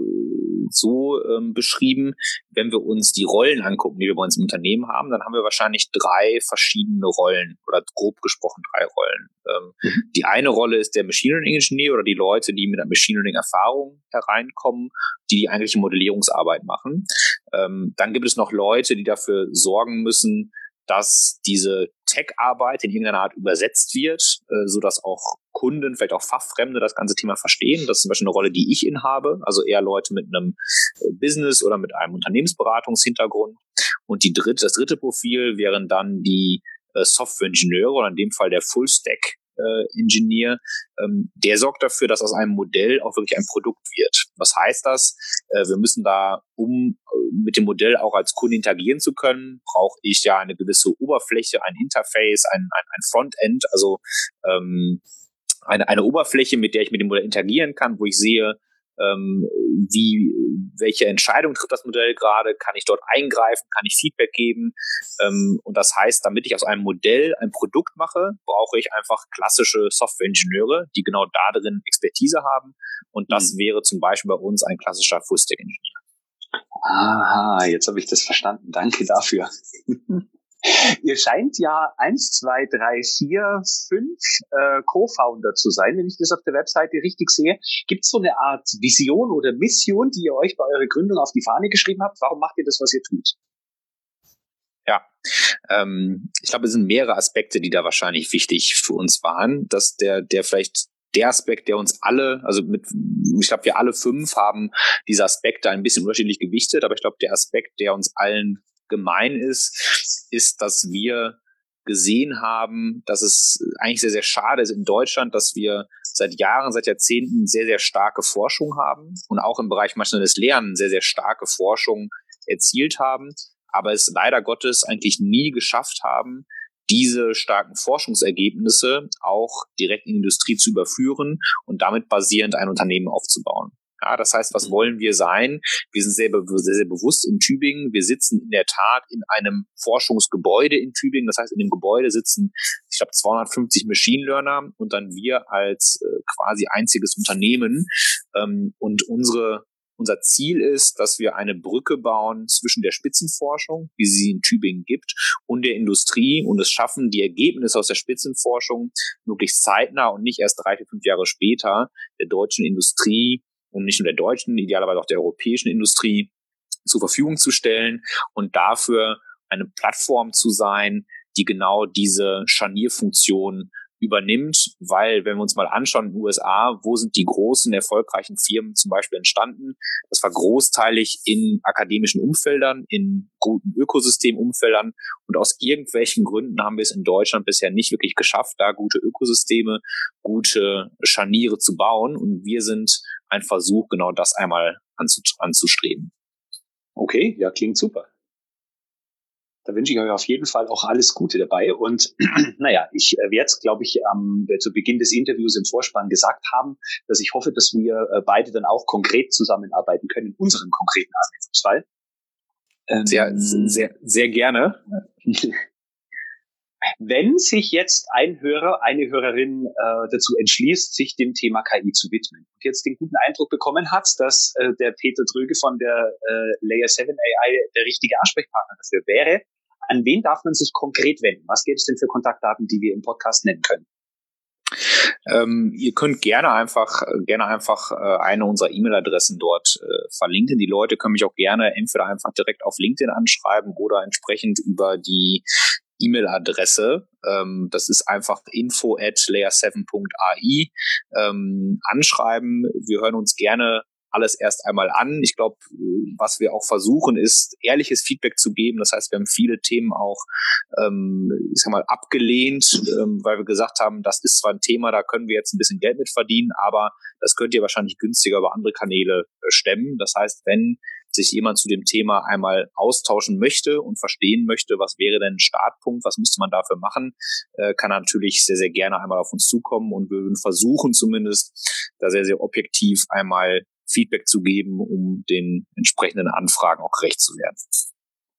so ähm, beschrieben, wenn wir uns die Rollen angucken, die wir bei uns im Unternehmen haben, dann haben wir wahrscheinlich drei verschiedene Rollen oder grob gesprochen drei Rollen. Ähm, mhm. Die eine Rolle ist der Machine Learning Engineer oder die Leute, die mit einer Machine Learning Erfahrung hereinkommen, die die eigentliche Modellierungsarbeit machen. Ähm, dann gibt es noch Leute, die dafür sorgen müssen, dass diese Tech-Arbeit in irgendeiner Art übersetzt wird, äh, so dass auch Kunden, vielleicht auch Fachfremde das ganze Thema verstehen. Das ist zum Beispiel eine Rolle, die ich inhabe, also eher Leute mit einem äh, Business oder mit einem Unternehmensberatungshintergrund. Und die dritte, das dritte Profil wären dann die äh, Software-Ingenieure oder in dem Fall der Full-Stack äh, Engineer, ähm, der sorgt dafür, dass aus einem Modell auch wirklich ein Produkt wird. Was heißt das? Äh, wir müssen da, um äh, mit dem Modell auch als Kunde interagieren zu können, brauche ich ja eine gewisse Oberfläche, ein Interface, ein, ein, ein Frontend, also ähm, eine, eine Oberfläche, mit der ich mit dem Modell interagieren kann, wo ich sehe, ähm, wie, welche Entscheidung trifft das Modell gerade, kann ich dort eingreifen, kann ich Feedback geben. Ähm, und das heißt, damit ich aus einem Modell ein Produkt mache, brauche ich einfach klassische Software-Ingenieure, die genau da drin Expertise haben. Und das mhm. wäre zum Beispiel bei uns ein klassischer Full-Stack-Ingenieur. Aha, jetzt habe ich das verstanden. Danke dafür. Ihr scheint ja eins, zwei, drei, vier, fünf äh, Co-Founder zu sein, wenn ich das auf der Webseite richtig sehe. Gibt es so eine Art Vision oder Mission, die ihr euch bei eurer Gründung auf die Fahne geschrieben habt? Warum macht ihr das, was ihr tut? Ja, ähm, ich glaube, es sind mehrere Aspekte, die da wahrscheinlich wichtig für uns waren, dass der, der vielleicht der Aspekt, der uns alle, also mit, ich glaube, wir alle fünf haben diese Aspekte ein bisschen unterschiedlich gewichtet, aber ich glaube, der Aspekt, der uns allen gemein ist, ist, dass wir gesehen haben, dass es eigentlich sehr, sehr schade ist in Deutschland, dass wir seit Jahren, seit Jahrzehnten sehr, sehr starke Forschung haben und auch im Bereich maschinelles Lernen sehr, sehr starke Forschung erzielt haben, aber es leider Gottes eigentlich nie geschafft haben, diese starken Forschungsergebnisse auch direkt in die Industrie zu überführen und damit basierend ein Unternehmen aufzubauen. Ja, das heißt, was wollen wir sein? Wir sind sehr, sehr, sehr bewusst in Tübingen. Wir sitzen in der Tat in einem Forschungsgebäude in Tübingen. Das heißt, in dem Gebäude sitzen, ich glaube, 250 Machine Learner und dann wir als äh, quasi einziges Unternehmen. Ähm, und unsere unser Ziel ist, dass wir eine Brücke bauen zwischen der Spitzenforschung, wie sie in Tübingen gibt, und der Industrie und es schaffen, die Ergebnisse aus der Spitzenforschung möglichst zeitnah und nicht erst drei, vier, fünf Jahre später der deutschen Industrie und nicht nur der deutschen, idealerweise auch der europäischen Industrie zur Verfügung zu stellen und dafür eine Plattform zu sein, die genau diese Scharnierfunktion übernimmt, weil wenn wir uns mal anschauen in den USA, wo sind die großen, erfolgreichen Firmen zum Beispiel entstanden? Das war großteilig in akademischen Umfeldern, in guten Ökosystemumfeldern und aus irgendwelchen Gründen haben wir es in Deutschland bisher nicht wirklich geschafft, da gute Ökosysteme, gute Scharniere zu bauen und wir sind ein Versuch, genau das einmal anzustreben. Okay, ja, klingt super. Da wünsche ich euch auf jeden Fall auch alles Gute dabei. Und naja, ich äh, werde es, glaube ich, am, äh, zu Beginn des Interviews im Vorspann gesagt haben, dass ich hoffe, dass wir äh, beide dann auch konkret zusammenarbeiten können in unserem konkreten Anwendungsfall. Ähm, sehr, sehr, sehr gerne. Wenn sich jetzt ein Hörer, eine Hörerin äh, dazu entschließt, sich dem Thema KI zu widmen und jetzt den guten Eindruck bekommen hat, dass äh, der Peter Tröge von der äh, Layer 7 AI der richtige Ansprechpartner dafür wäre, an wen darf man sich konkret wenden? Was gibt es denn für Kontaktdaten, die wir im Podcast nennen können? Ähm, ihr könnt gerne einfach gerne einfach äh, eine unserer E-Mail-Adressen dort äh, verlinken. Die Leute können mich auch gerne entweder einfach direkt auf LinkedIn anschreiben oder entsprechend über die E-Mail-Adresse. Ähm, das ist einfach info at layer7.ai. Ähm, anschreiben. Wir hören uns gerne alles erst einmal an. Ich glaube, was wir auch versuchen, ist ehrliches Feedback zu geben. Das heißt, wir haben viele Themen auch, ähm, ich sag mal, abgelehnt, ähm, weil wir gesagt haben, das ist zwar ein Thema, da können wir jetzt ein bisschen Geld mit verdienen, aber das könnt ihr wahrscheinlich günstiger über andere Kanäle äh, stemmen. Das heißt, wenn sich jemand zu dem Thema einmal austauschen möchte und verstehen möchte, was wäre denn ein Startpunkt, was müsste man dafür machen, äh, kann natürlich sehr, sehr gerne einmal auf uns zukommen und wir würden versuchen zumindest, da sehr, sehr objektiv einmal Feedback zu geben, um den entsprechenden Anfragen auch gerecht zu werden.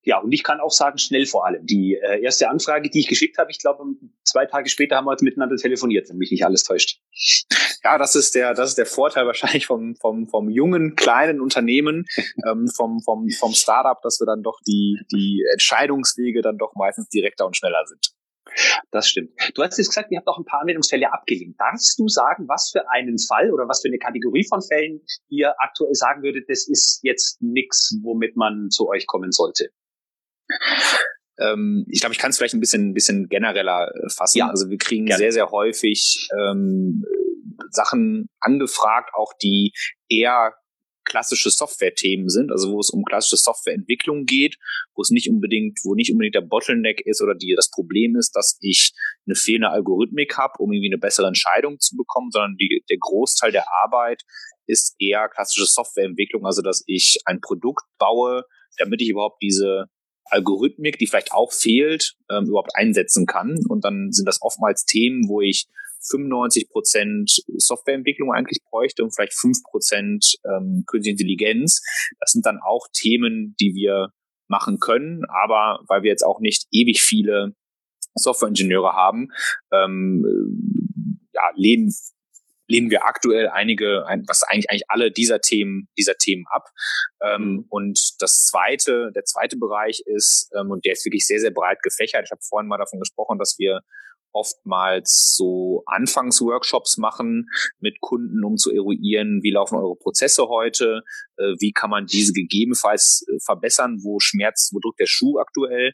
Ja, und ich kann auch sagen, schnell vor allem. Die äh, erste Anfrage, die ich geschickt habe, ich glaube, zwei Tage später haben wir miteinander telefoniert, wenn mich nicht alles täuscht. Ja, das ist der, das ist der Vorteil wahrscheinlich vom, vom, vom jungen, kleinen Unternehmen, ähm, vom, vom, vom Startup, dass wir dann doch die, die Entscheidungswege dann doch meistens direkter und schneller sind. Das stimmt. Du hast jetzt gesagt, ihr habt auch ein paar Anwendungsfälle abgelehnt. Darfst du sagen, was für einen Fall oder was für eine Kategorie von Fällen ihr aktuell sagen würdet, das ist jetzt nichts, womit man zu euch kommen sollte? Ähm, ich glaube, ich kann es vielleicht ein bisschen, ein bisschen genereller äh, fassen. Ja, also wir kriegen gerne. sehr, sehr häufig ähm, Sachen angefragt, auch die eher klassische Software-Themen sind, also wo es um klassische Softwareentwicklung geht, wo es nicht unbedingt, wo nicht unbedingt der Bottleneck ist oder die das Problem ist, dass ich eine fehlende Algorithmik habe, um irgendwie eine bessere Entscheidung zu bekommen, sondern die, der Großteil der Arbeit ist eher klassische Softwareentwicklung, also dass ich ein Produkt baue, damit ich überhaupt diese Algorithmik, die vielleicht auch fehlt, ähm, überhaupt einsetzen kann. Und dann sind das oftmals Themen, wo ich 95 Prozent Softwareentwicklung eigentlich bräuchte und vielleicht 5 Prozent ähm, Künstliche Intelligenz. Das sind dann auch Themen, die wir machen können, aber weil wir jetzt auch nicht ewig viele Softwareingenieure haben, ähm, ja, lehnen lehnen wir aktuell einige, was eigentlich eigentlich alle dieser Themen, dieser Themen ab. Ähm, mhm. und das zweite, der zweite Bereich ist, ähm, und der ist wirklich sehr, sehr breit gefächert. Ich habe vorhin mal davon gesprochen, dass wir oftmals so Anfangsworkshops machen mit Kunden, um zu eruieren, wie laufen eure Prozesse heute, äh, wie kann man diese gegebenenfalls äh, verbessern, wo schmerzt, wo drückt der Schuh aktuell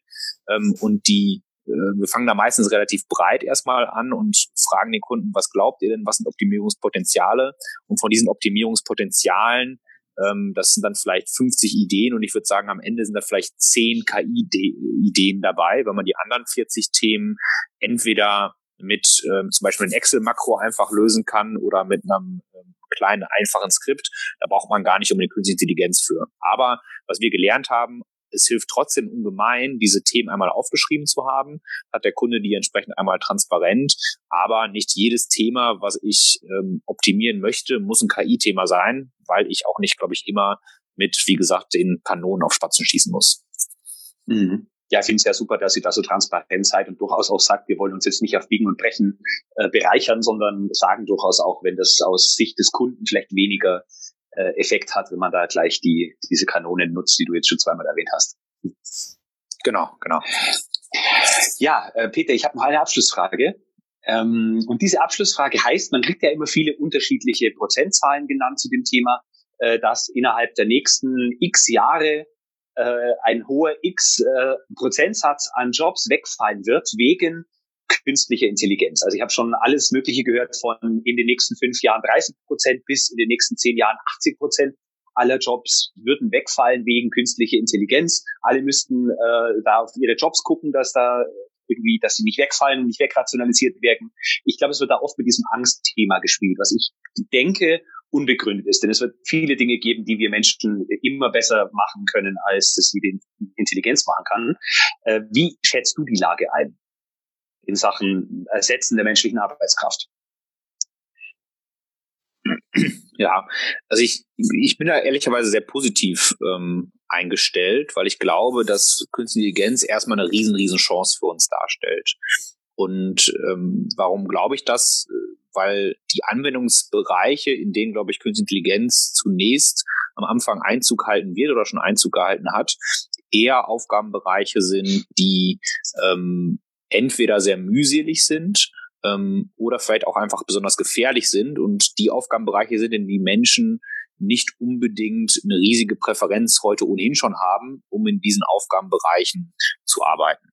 ähm, und die äh, wir fangen da meistens relativ breit erstmal an und fragen den Kunden, was glaubt ihr denn, was sind Optimierungspotenziale? Und von diesen Optimierungspotenzialen ähm, das sind dann vielleicht 50 Ideen und ich würde sagen, am Ende sind da vielleicht 10 KI-Ideen dabei, wenn man die anderen 40 Themen entweder mit ähm, zum Beispiel ein Excel-Makro einfach lösen kann oder mit einem ähm, kleinen, einfachen Skript. Da braucht man gar nicht unbedingt künstliche Intelligenz für. Aber was wir gelernt haben, es hilft trotzdem ungemein, diese Themen einmal aufgeschrieben zu haben, hat der Kunde die entsprechend einmal transparent, aber nicht jedes Thema, was ich ähm, optimieren möchte, muss ein KI-Thema sein, weil ich auch nicht, glaube ich, immer mit, wie gesagt, den Kanonen auf Spatzen schießen muss. Mhm. Ja, ich finde es ja super, dass ihr da so transparent seid und durchaus auch sagt, wir wollen uns jetzt nicht auf Biegen und Brechen äh, bereichern, sondern sagen durchaus auch, wenn das aus Sicht des Kunden vielleicht weniger äh, Effekt hat, wenn man da gleich die, diese Kanonen nutzt, die du jetzt schon zweimal erwähnt hast. Genau, genau. Ja, äh, Peter, ich habe noch eine Abschlussfrage. Ähm, und diese Abschlussfrage heißt, man kriegt ja immer viele unterschiedliche Prozentzahlen genannt zu dem Thema, äh, dass innerhalb der nächsten x Jahre äh, ein hoher X äh, Prozentsatz an Jobs wegfallen wird wegen künstlicher Intelligenz. Also ich habe schon alles Mögliche gehört von in den nächsten fünf Jahren 30 Prozent bis in den nächsten zehn Jahren 80 Prozent aller Jobs würden wegfallen wegen künstlicher Intelligenz. Alle müssten äh, da auf ihre Jobs gucken, dass da irgendwie, dass sie nicht wegfallen nicht wegrationalisiert werden. Ich glaube, es wird da oft mit diesem Angstthema gespielt, was ich denke unbegründet ist. Denn es wird viele Dinge geben, die wir Menschen immer besser machen können, als es jede Intelligenz machen kann. Äh, wie schätzt du die Lage ein in Sachen Ersetzen der menschlichen Arbeitskraft? Ja, also ich, ich bin da ehrlicherweise sehr positiv ähm, eingestellt, weil ich glaube, dass Künstliche Intelligenz erstmal eine riesen, riesen Chance für uns darstellt. Und ähm, warum glaube ich das? Weil die Anwendungsbereiche, in denen, glaube ich, Künstliche Intelligenz zunächst am Anfang Einzug halten wird oder schon Einzug gehalten hat, eher Aufgabenbereiche sind, die ähm, entweder sehr mühselig sind ähm, oder vielleicht auch einfach besonders gefährlich sind und die Aufgabenbereiche sind, in die Menschen nicht unbedingt eine riesige Präferenz heute ohnehin schon haben, um in diesen Aufgabenbereichen zu arbeiten.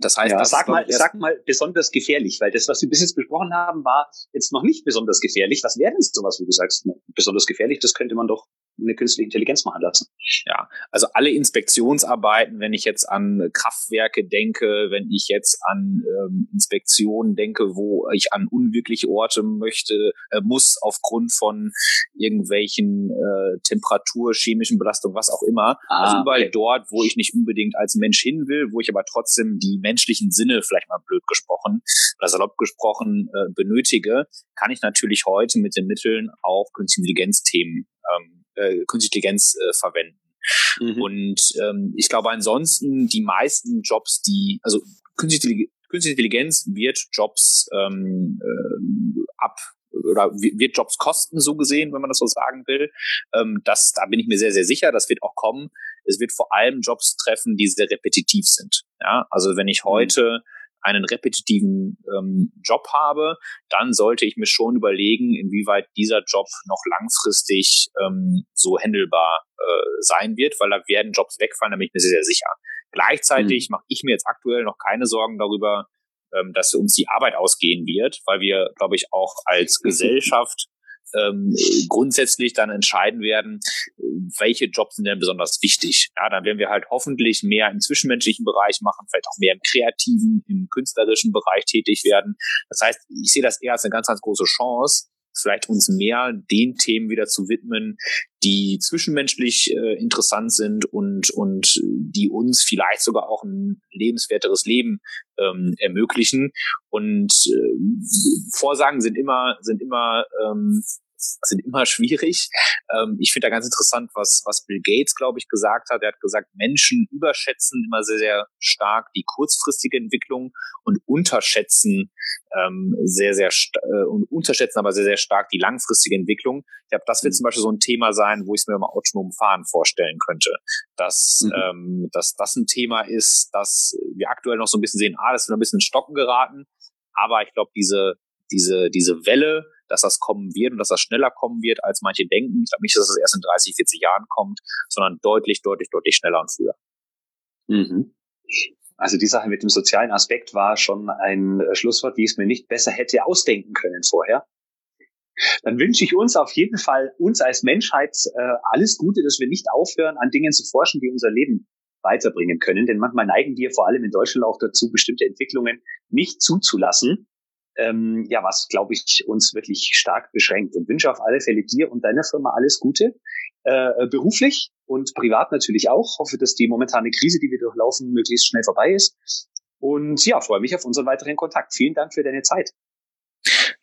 Das heißt, ja, das sag mal, sag mal besonders gefährlich, weil das, was wir bis jetzt besprochen haben, war jetzt noch nicht besonders gefährlich. Was wäre denn sowas, wie du sagst, besonders gefährlich? Das könnte man doch eine künstliche Intelligenz machen lassen. Ja, also alle Inspektionsarbeiten, wenn ich jetzt an Kraftwerke denke, wenn ich jetzt an ähm, Inspektionen denke, wo ich an unwirkliche Orte möchte, äh, muss aufgrund von irgendwelchen äh, Temperatur, chemischen Belastungen, was auch immer. Ah, also überall okay. dort, wo ich nicht unbedingt als Mensch hin will, wo ich aber trotzdem die menschlichen Sinne, vielleicht mal blöd gesprochen oder salopp gesprochen, äh, benötige, kann ich natürlich heute mit den Mitteln auch künstliche Intelligenz-Themen ähm, äh, Künstliche Intelligenz äh, verwenden. Mhm. Und ähm, ich glaube ansonsten die meisten Jobs, die, also Künstliche, Künstliche Intelligenz wird Jobs ähm, äh, ab oder wird Jobs kosten, so gesehen, wenn man das so sagen will. Ähm, das, da bin ich mir sehr, sehr sicher, das wird auch kommen. Es wird vor allem Jobs treffen, die sehr repetitiv sind. Ja, also wenn ich mhm. Einen repetitiven ähm, Job habe, dann sollte ich mir schon überlegen, inwieweit dieser Job noch langfristig ähm, so handelbar äh, sein wird, weil da werden Jobs wegfallen, da bin ich mir sehr, sehr sicher. Gleichzeitig mhm. mache ich mir jetzt aktuell noch keine Sorgen darüber, ähm, dass uns die Arbeit ausgehen wird, weil wir, glaube ich, auch als Gesellschaft ähm, grundsätzlich dann entscheiden werden, welche Jobs sind denn besonders wichtig. Ja, dann werden wir halt hoffentlich mehr im zwischenmenschlichen Bereich machen, vielleicht auch mehr im kreativen, im künstlerischen Bereich tätig werden. Das heißt, ich sehe das eher als eine ganz, ganz große Chance, vielleicht uns mehr den Themen wieder zu widmen, die zwischenmenschlich äh, interessant sind und, und die uns vielleicht sogar auch ein lebenswerteres Leben ähm, ermöglichen. Und äh, Vorsagen sind immer, sind immer ähm, sind immer schwierig. Ähm, ich finde da ganz interessant, was, was Bill Gates, glaube ich, gesagt hat. Er hat gesagt, Menschen überschätzen immer sehr, sehr stark die kurzfristige Entwicklung und unterschätzen ähm, sehr, sehr äh, und unterschätzen aber sehr, sehr stark die langfristige Entwicklung. Ich glaube, das wird zum Beispiel so ein Thema sein, wo ich es mir mal autonom fahren vorstellen könnte. Dass, mhm. ähm, dass das ein Thema ist, dass wir aktuell noch so ein bisschen sehen, ah, das ist ein bisschen in Stocken geraten. Aber ich glaube, diese, diese, diese Welle, dass das kommen wird und dass das schneller kommen wird, als manche denken. Ich glaube nicht, dass das erst in 30, 40 Jahren kommt, sondern deutlich, deutlich, deutlich schneller und früher. Mhm. Also die Sache mit dem sozialen Aspekt war schon ein Schlusswort, wie ich es mir nicht besser hätte ausdenken können vorher. Dann wünsche ich uns auf jeden Fall, uns als Menschheit, äh, alles Gute, dass wir nicht aufhören, an Dingen zu forschen, die unser Leben weiterbringen können. Denn manchmal neigen wir vor allem in Deutschland auch dazu, bestimmte Entwicklungen nicht zuzulassen ähm, ja, was, glaube ich, uns wirklich stark beschränkt. Und wünsche auf alle Fälle dir und deiner Firma alles Gute, äh, beruflich und privat natürlich auch. Hoffe, dass die momentane Krise, die wir durchlaufen, möglichst schnell vorbei ist. Und ja, freue mich auf unseren weiteren Kontakt. Vielen Dank für deine Zeit.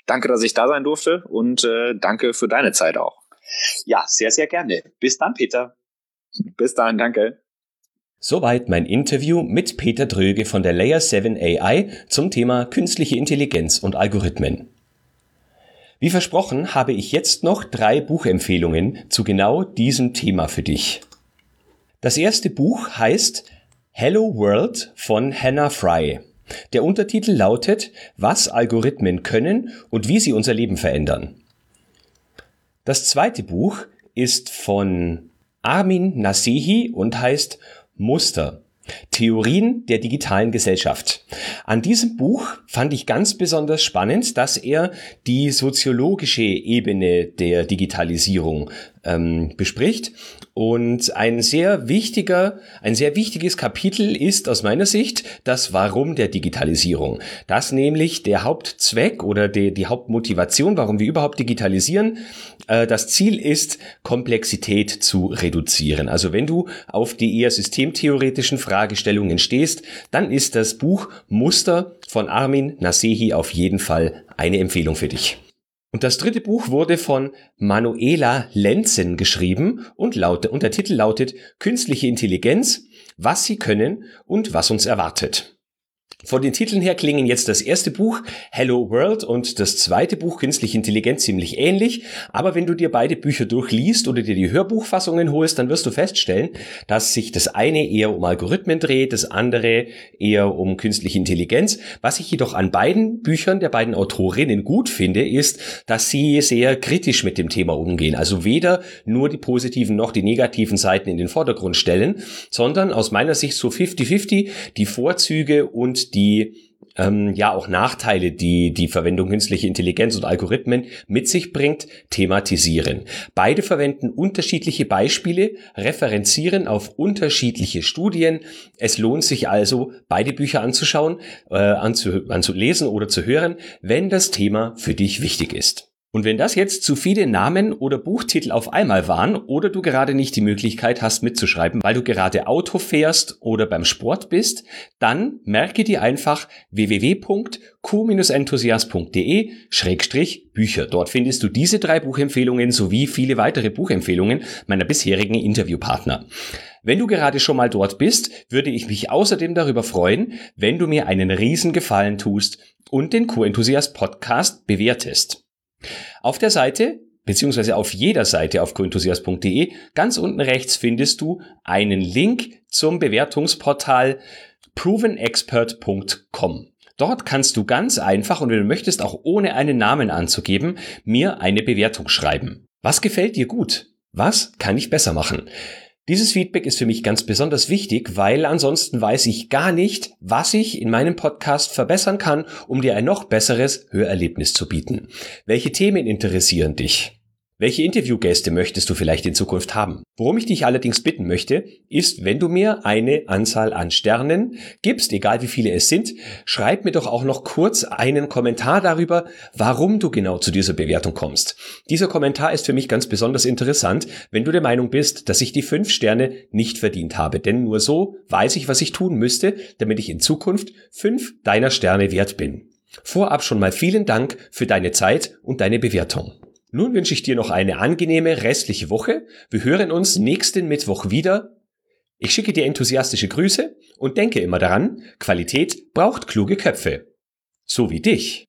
Danke, dass ich da sein durfte und äh, danke für deine Zeit auch. Ja, sehr, sehr gerne. Bis dann, Peter. Bis dann, danke. Soweit mein Interview mit Peter Dröge von der Layer 7 AI zum Thema künstliche Intelligenz und Algorithmen. Wie versprochen habe ich jetzt noch drei Buchempfehlungen zu genau diesem Thema für dich. Das erste Buch heißt Hello World von Hannah Fry. Der Untertitel lautet Was Algorithmen können und wie sie unser Leben verändern. Das zweite Buch ist von Armin Nasehi und heißt Muster. Theorien der digitalen Gesellschaft. An diesem Buch fand ich ganz besonders spannend, dass er die soziologische Ebene der Digitalisierung ähm, bespricht. Und ein sehr wichtiger, ein sehr wichtiges Kapitel ist aus meiner Sicht das Warum der Digitalisierung. Das nämlich der Hauptzweck oder die, die Hauptmotivation, warum wir überhaupt digitalisieren. Äh, das Ziel ist, Komplexität zu reduzieren. Also wenn du auf die eher systemtheoretischen Fragestellungen stehst, dann ist das Buch Muster von Armin Nasehi auf jeden Fall eine Empfehlung für dich. Und das dritte Buch wurde von Manuela Lenzen geschrieben und, laute, und der Titel lautet Künstliche Intelligenz, was sie können und was uns erwartet. Von den Titeln her klingen jetzt das erste Buch Hello World und das zweite Buch Künstliche Intelligenz ziemlich ähnlich, aber wenn du dir beide Bücher durchliest oder dir die Hörbuchfassungen holst, dann wirst du feststellen, dass sich das eine eher um Algorithmen dreht, das andere eher um künstliche Intelligenz. Was ich jedoch an beiden Büchern der beiden Autorinnen gut finde, ist, dass sie sehr kritisch mit dem Thema umgehen. Also weder nur die positiven noch die negativen Seiten in den Vordergrund stellen, sondern aus meiner Sicht so 50-50 die Vorzüge und die ähm, ja auch Nachteile, die die Verwendung künstlicher Intelligenz und Algorithmen mit sich bringt, thematisieren. Beide verwenden unterschiedliche Beispiele, referenzieren auf unterschiedliche Studien. Es lohnt sich also, beide Bücher anzuschauen, äh, anzu, anzulesen oder zu hören, wenn das Thema für dich wichtig ist. Und wenn das jetzt zu viele Namen oder Buchtitel auf einmal waren oder du gerade nicht die Möglichkeit hast mitzuschreiben, weil du gerade Auto fährst oder beim Sport bist, dann merke dir einfach www.q-enthusiast.de-bücher. Dort findest du diese drei Buchempfehlungen sowie viele weitere Buchempfehlungen meiner bisherigen Interviewpartner. Wenn du gerade schon mal dort bist, würde ich mich außerdem darüber freuen, wenn du mir einen riesen Gefallen tust und den Q-Enthusiast Podcast bewertest. Auf der Seite beziehungsweise auf jeder Seite auf coenthusiast.de ganz unten rechts findest du einen Link zum Bewertungsportal provenexpert.com. Dort kannst du ganz einfach und wenn du möchtest auch ohne einen Namen anzugeben, mir eine Bewertung schreiben. Was gefällt dir gut? Was kann ich besser machen? Dieses Feedback ist für mich ganz besonders wichtig, weil ansonsten weiß ich gar nicht, was ich in meinem Podcast verbessern kann, um dir ein noch besseres Hörerlebnis zu bieten. Welche Themen interessieren dich? Welche Interviewgäste möchtest du vielleicht in Zukunft haben? Worum ich dich allerdings bitten möchte, ist, wenn du mir eine Anzahl an Sternen gibst, egal wie viele es sind, schreib mir doch auch noch kurz einen Kommentar darüber, warum du genau zu dieser Bewertung kommst. Dieser Kommentar ist für mich ganz besonders interessant, wenn du der Meinung bist, dass ich die fünf Sterne nicht verdient habe, denn nur so weiß ich, was ich tun müsste, damit ich in Zukunft fünf deiner Sterne wert bin. Vorab schon mal vielen Dank für deine Zeit und deine Bewertung. Nun wünsche ich dir noch eine angenehme restliche Woche. Wir hören uns nächsten Mittwoch wieder. Ich schicke dir enthusiastische Grüße und denke immer daran, Qualität braucht kluge Köpfe. So wie dich.